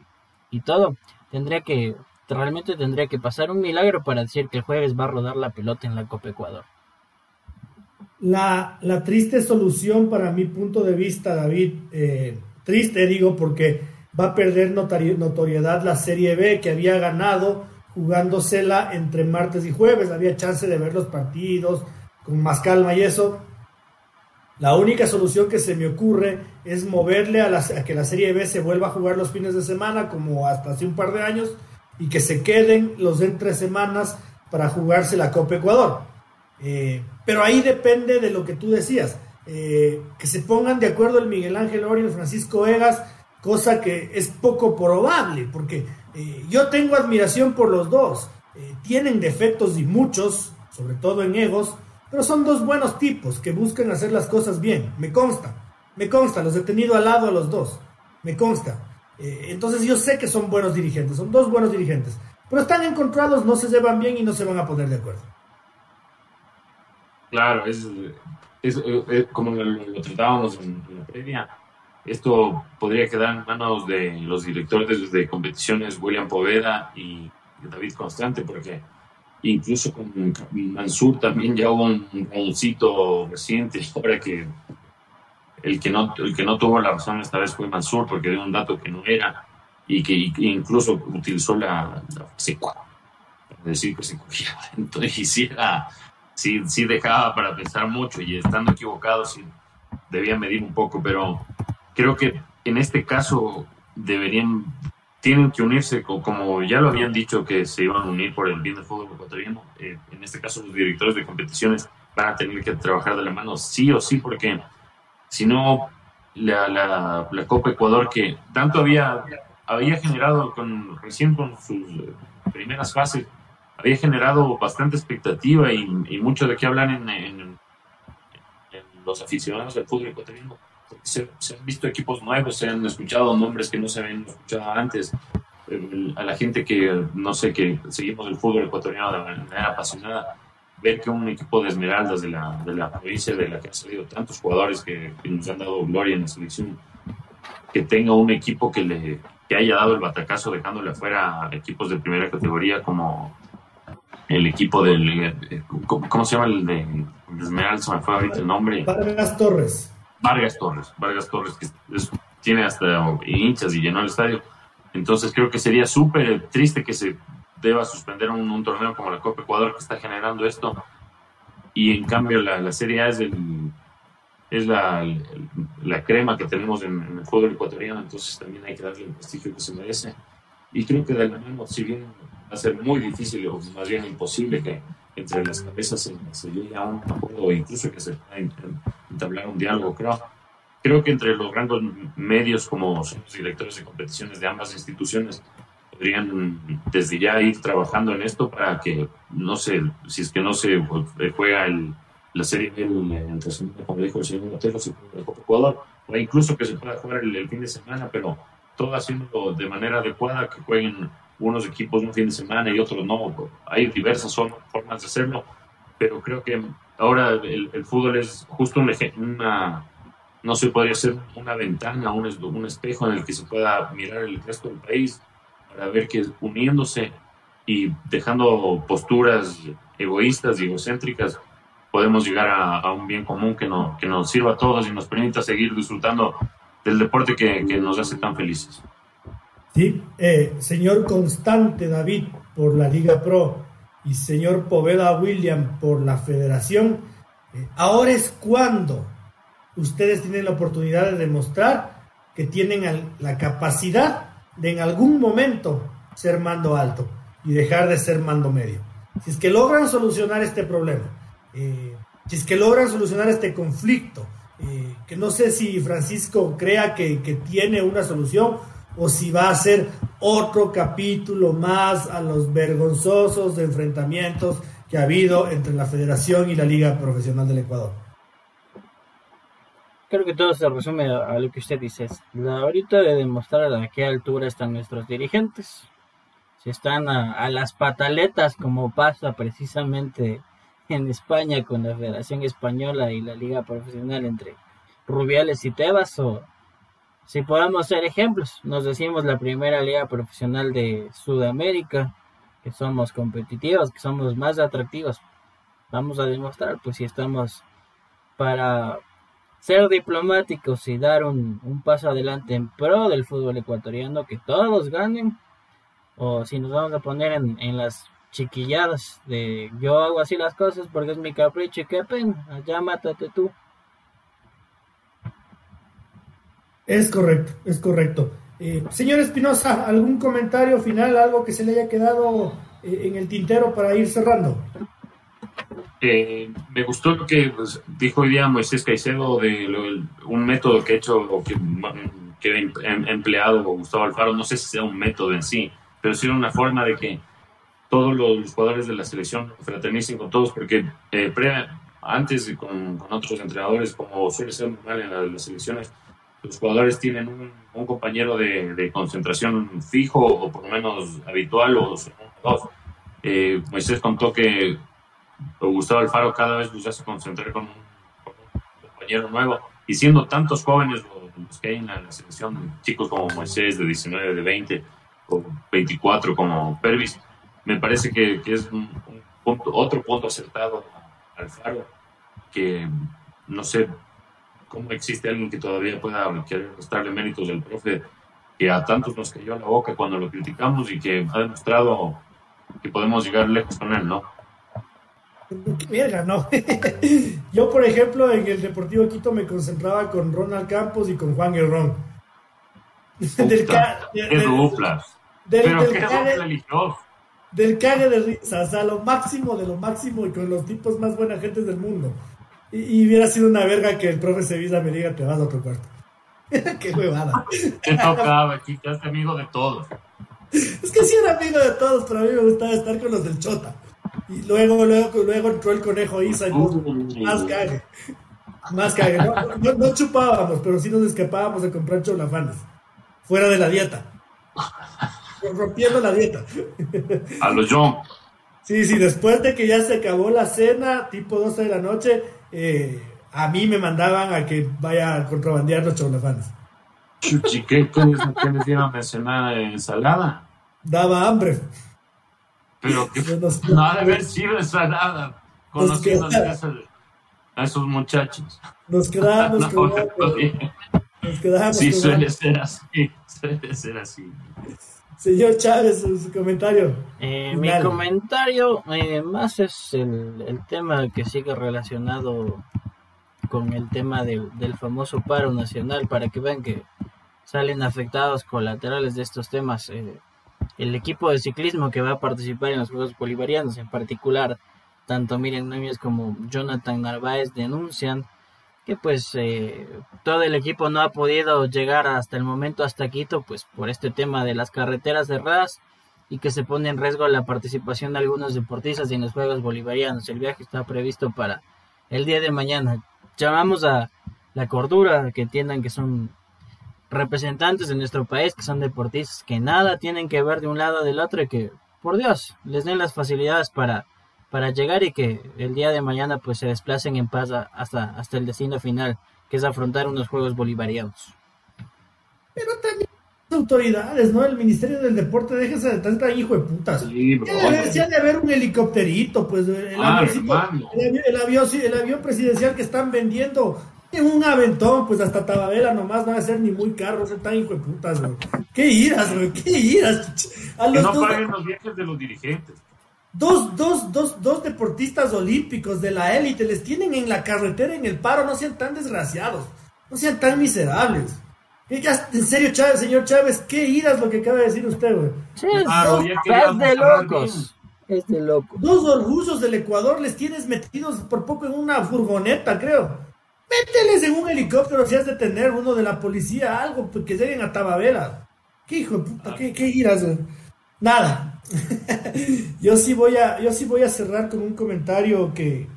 y todo, tendría que, realmente tendría que pasar un milagro para decir que el jueves va a rodar la pelota en la Copa Ecuador. La, la triste solución para mi punto de vista, David, eh, triste digo porque va a perder notoriedad la Serie B que había ganado jugándosela entre martes y jueves. Había chance de ver los partidos con más calma y eso. La única solución que se me ocurre es moverle a, que la Serie B se vuelva a jugar los fines de semana, como hasta hace un par de años, y que se queden los entre semanas para jugarse la Copa Ecuador. Eh, pero ahí depende de lo que tú decías. Eh, que se pongan de acuerdo el Miguel Ángel Ori y el Francisco Egas, cosa que es poco probable, porque eh, yo tengo admiración por los dos. Eh, tienen defectos y muchos, sobre todo en egos, pero son dos buenos tipos que buscan hacer las cosas bien. Me consta, me consta, los he tenido al lado a los dos. Me consta. Eh, entonces yo sé que son buenos dirigentes, son dos buenos dirigentes. Pero están encontrados, no se llevan bien y no se van a poner de acuerdo. Claro, es, como lo, tratábamos en la previa esto podría quedar en manos de los directores de competiciones William Poveda y David Constante, porque incluso con Mansur también ya hubo un roncito reciente, ahora que el que no el que no tuvo la razón esta vez fue Mansur porque dio un dato que no era y que, incluso utilizó la, la decir que se cogía entonces y sí, sí, dejaba para pensar mucho y estando equivocado sí debía medir un poco pero creo que en este caso deberían, tienen que unirse, como ya lo habían dicho que se iban a unir por el bien del fútbol ecuatoriano, eh, en este caso los directores de competiciones van a tener que trabajar de la mano sí o sí, porque si no, la, la, Copa Ecuador que tanto había, había generado con, recién con sus eh, primeras fases, había generado bastante expectativa y, mucho de qué hablar en, los aficionados del fútbol ecuatoriano. Se, han visto equipos nuevos, se han escuchado nombres que no se habían escuchado antes. A la gente que, no sé, que seguimos el fútbol ecuatoriano de manera apasionada, ver que un equipo de Esmeraldas de la, de la provincia de la que han salido tantos jugadores que, nos han dado gloria en la selección, que tenga un equipo que le que haya dado el batacazo dejándole afuera a equipos de primera categoría como el equipo del ¿cómo, se llama el de Esmeralda? Se me fue ahorita el nombre. Vargas Torres. Vargas Torres, Vargas Torres, que tiene hasta hinchas y llenó el estadio. Entonces creo que sería súper triste que se deba suspender un, un, torneo como la Copa Ecuador que está generando esto. Y en cambio la, la Serie A es el, es la, la, crema que tenemos en, el fútbol ecuatoriano, entonces también hay que darle el prestigio que se merece. Y creo que de la mano, si bien va a ser muy difícil o más bien imposible que entre las cabezas se, se llegue a un acuerdo o incluso que se pueda entablar un diálogo, creo. Creo que entre los grandes medios como son los directores de competiciones de ambas instituciones podrían desde ya ir trabajando en esto para que, no sé, si es que no se juega el, la serie entre como dijo el señor el Copa Ecuador, o incluso que se pueda jugar el, fin de semana, pero todo haciéndolo de manera adecuada, que jueguen unos equipos un fin de semana y otros no. Hay diversas formas de hacerlo, pero creo que ahora el, fútbol es justo un, una, no se podría ser una ventana, un, un espejo en el que se pueda mirar el resto del país para ver que uniéndose y dejando posturas egoístas y egocéntricas, podemos llegar a, un bien común que, no, que nos sirva a todos y nos permita seguir disfrutando del deporte que, que nos hace tan felices. Sí, eh, señor Constante David por la Liga Pro y señor Poveda William por la Federación, eh, ahora es cuando ustedes tienen la oportunidad de demostrar que tienen la capacidad de en algún momento ser mando alto y dejar de ser mando medio. Si es que logran solucionar este problema, eh, si es que logran solucionar este conflicto, eh, que no sé si Francisco crea que, que, tiene una solución o si va a ser otro capítulo más a los vergonzosos enfrentamientos que ha habido entre la Federación y la Liga Profesional del Ecuador. Creo que todo se resume a, lo que usted dice. La ahorita de demostrar a qué altura están nuestros dirigentes. Si están a, a las pataletas como pasa precisamente en España con la Federación Española y la Liga Profesional entre Rubiales y Tebas o si podemos ser ejemplos, nos decimos la primera liga profesional de Sudamérica, que somos competitivos, que somos más atractivos. Vamos a demostrar, pues, si estamos para ser diplomáticos y dar un, un paso adelante en pro del fútbol ecuatoriano, que todos ganen, o si nos vamos a poner en, en las chiquilladas de yo hago así las cosas porque es mi capricho y qué pena, allá mátate tú. Es correcto, es correcto. Eh, señor Espinosa, ¿algún comentario final, algo que se le haya quedado eh, en el tintero para ir cerrando? Eh, me gustó lo que pues, dijo hoy día Moisés Caicedo de un método que ha hecho o que, que ha empleado Gustavo Alfaro, no sé si sea un método en sí, pero sí una forma de que todos los jugadores de la selección fraternicen con todos, porque eh, antes con, con, otros entrenadores, como suele ser normal en las, selecciones, los jugadores tienen un, compañero de, de, concentración fijo o por lo menos habitual o dos. Eh, Moisés contó que Gustavo Alfaro cada vez se hace concentrar con un, compañero nuevo y siendo tantos jóvenes los, que hay en la, selección, chicos como Moisés de 19, de 20 o 24 como Pervis, me parece que, es un, punto, otro punto acertado al faro, que no sé cómo existe alguien que todavía pueda querer restarle méritos del profe, que a tantos nos cayó a la boca cuando lo criticamos y que ha demostrado que podemos llegar lejos con él, ¿no? Qué verga, ¿no? Yo, por ejemplo, en el Deportivo Quito me concentraba con Ronald Campos y con Juan Guerrón. del, qué duplas. Pero qué dupla eligió del cague de risa, o sea, lo máximo de lo máximo y con los tipos más buena gente del mundo. Y, hubiera sido una verga que el profe Sevilla me diga, te vas a otro cuarto. Qué huevada. Te tocaba, chicas, amigo de todos. Es que sí era amigo de todos, pero a mí me gustaba estar con los del Chota. Y luego, luego, luego entró el conejo Isa y más cague. Más cague. No, no, no chupábamos, pero sí nos escapábamos a comprar cholafanes. Fuera de la dieta. Rompiendo la dieta. A los John. Sí, sí, después de que ya se acabó la cena, tipo 12 de la noche, eh, a mí me mandaban a que vaya a contrabandear los cholafanes. Chuchi, ¿qué, qué, les- qué les dieron a mencionar ensalada? Daba hambre. Pero que Nos- no ha de haber sido ensalada. Conociendo a esos, a esos muchachos. Nos quedábamos No, con. Nos quedábamos Sí, suele ser así. Suele ser así. Señor Chávez, su, comentario. Eh, mi comentario eh, más es el, el tema que sigue relacionado con el tema del, del famoso paro nacional para que vean que salen afectados colaterales de estos temas. eh, el equipo de ciclismo que va a participar en los Juegos Bolivarianos, en particular, tanto Miriam Núñez como Jonathan Narváez denuncian que pues eh, todo el equipo no ha podido llegar hasta el momento hasta Quito pues por este tema de las carreteras cerradas y que se pone en riesgo la participación de algunos deportistas en los Juegos Bolivarianos. El viaje está previsto para el día de mañana. Llamamos a la cordura, que entiendan que son representantes de nuestro país, que son deportistas, que nada tienen que ver de un lado o del otro y que, por Dios, les den las facilidades para, para llegar y que el día de mañana pues se desplacen en paz a- hasta, hasta el destino final, que es afrontar unos Juegos Bolivarianos. Pero también las autoridades, ¿no? El Ministerio del Deporte, déjese de tanta hijo de putas. Sí, ha de haber- un helicópterito, pues el, Ah, avioncito- hermano. el avión, el avión, sí, el avión presidencial que están vendiendo en un aventón, pues hasta Tababela nomás no va a ser ni muy caro, no ser tan hijo de putas, güey. ¿Qué iras, güey? ¿Qué iras? A Que no dos, paguen los viajes de los dirigentes. Dos, dos, dos, dos deportistas olímpicos de la élite les tienen en la carretera en el paro, no sean tan desgraciados, no sean tan miserables. ¿Qué- ya- En serio, Chávez, señor Chávez, ¿qué iras lo que acaba de decir usted, güey? Sí, Claro, es, de locos. Es de locos. Dos orgullos del Ecuador les tienes metidos por poco en una furgoneta, creo. Mételes en un helicóptero si has de tener uno de la policía, algo, pues, que lleguen a Tababela. ¿Qué hijo de puta? ¿Qué, qué iras? güey? Nada. yo sí voy a, yo sí voy a cerrar con un comentario que,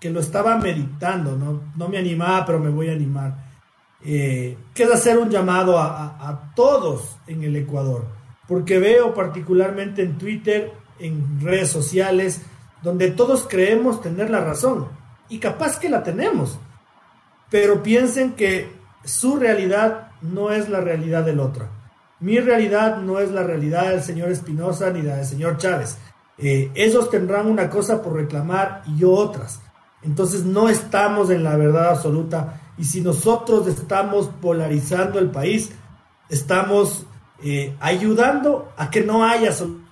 que lo estaba meditando, ¿no? No me animaba, pero me voy a animar. Eh, hacer un llamado a- a todos en el Ecuador, porque veo particularmente en Twitter, en redes sociales, donde todos creemos tener la razón, y capaz que la tenemos, pero piensen que su realidad no es la realidad del otro. Mi realidad no es la realidad del señor Espinosa ni la del señor Chávez. Eh, ellos tendrán una cosa por reclamar y yo otras. Entonces no estamos en la verdad absoluta y si nosotros estamos polarizando el país, estamos eh, ayudando a que no haya sol-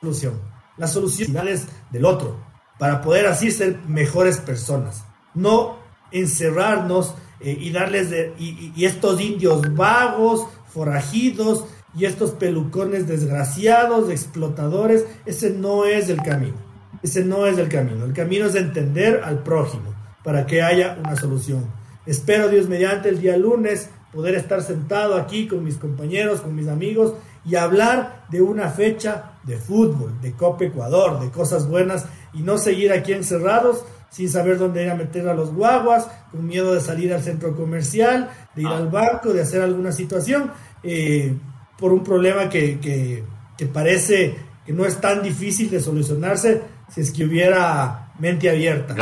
solución. La solución es del otro, para poder así ser mejores personas. No encerrarnos eh, y darles de, y, estos indios vagos, forajidos y estos pelucones desgraciados, explotadores, ese no es el camino. Ese no es el camino. El camino es entender al prójimo para que haya una solución. Espero Dios mediante el día lunes poder estar sentado aquí con mis compañeros, con mis amigos y hablar de una fecha de fútbol, de Copa Ecuador, de cosas buenas y no seguir aquí encerrados sin saber dónde ir a meter a los guaguas, con miedo de salir al centro comercial, de ir al banco, de hacer alguna situación, eh, por un problema que, que, que parece que no es tan difícil de solucionarse si es que hubiera mente abierta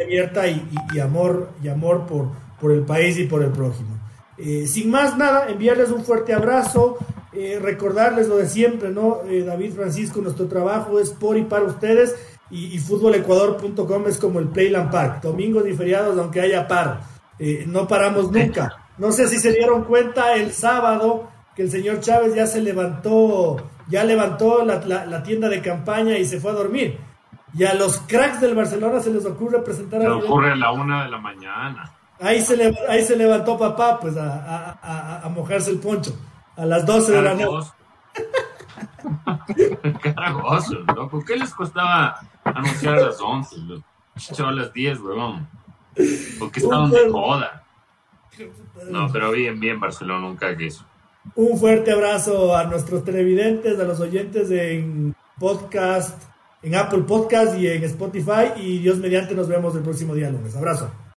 abierta y, y- y amor y amor por, por el país y por el prójimo. Eh, sin más nada, enviarles un fuerte abrazo, eh, recordarles lo de siempre, ¿no? Eh, David Francisco, nuestro trabajo es por y para ustedes y, y futbolecuador.com es como el Playland Park, domingos y feriados aunque haya paro, Eh, no paramos nunca. No sé si se dieron cuenta el sábado que el señor Chávez ya se levantó, ya levantó la, la- la tienda de campaña y se fue a dormir. Y a los cracks del Barcelona se les ocurre presentar Se a ocurre a la una de la mañana. Ahí se, le- ahí se levantó papá, pues, a, a- a- a mojarse el poncho. A las 12 de la noche. Caragoso, loco. ¿Qué les costaba anunciar a las 11? Los a las 10, weón. Porque estaban de joda. No, pero bien, bien, Barcelona nunca que eso. Un fuerte abrazo a nuestros televidentes, a los oyentes en podcast, en Apple Podcast y en Spotify. Y Dios mediante nos vemos el próximo día lunes. Abrazo.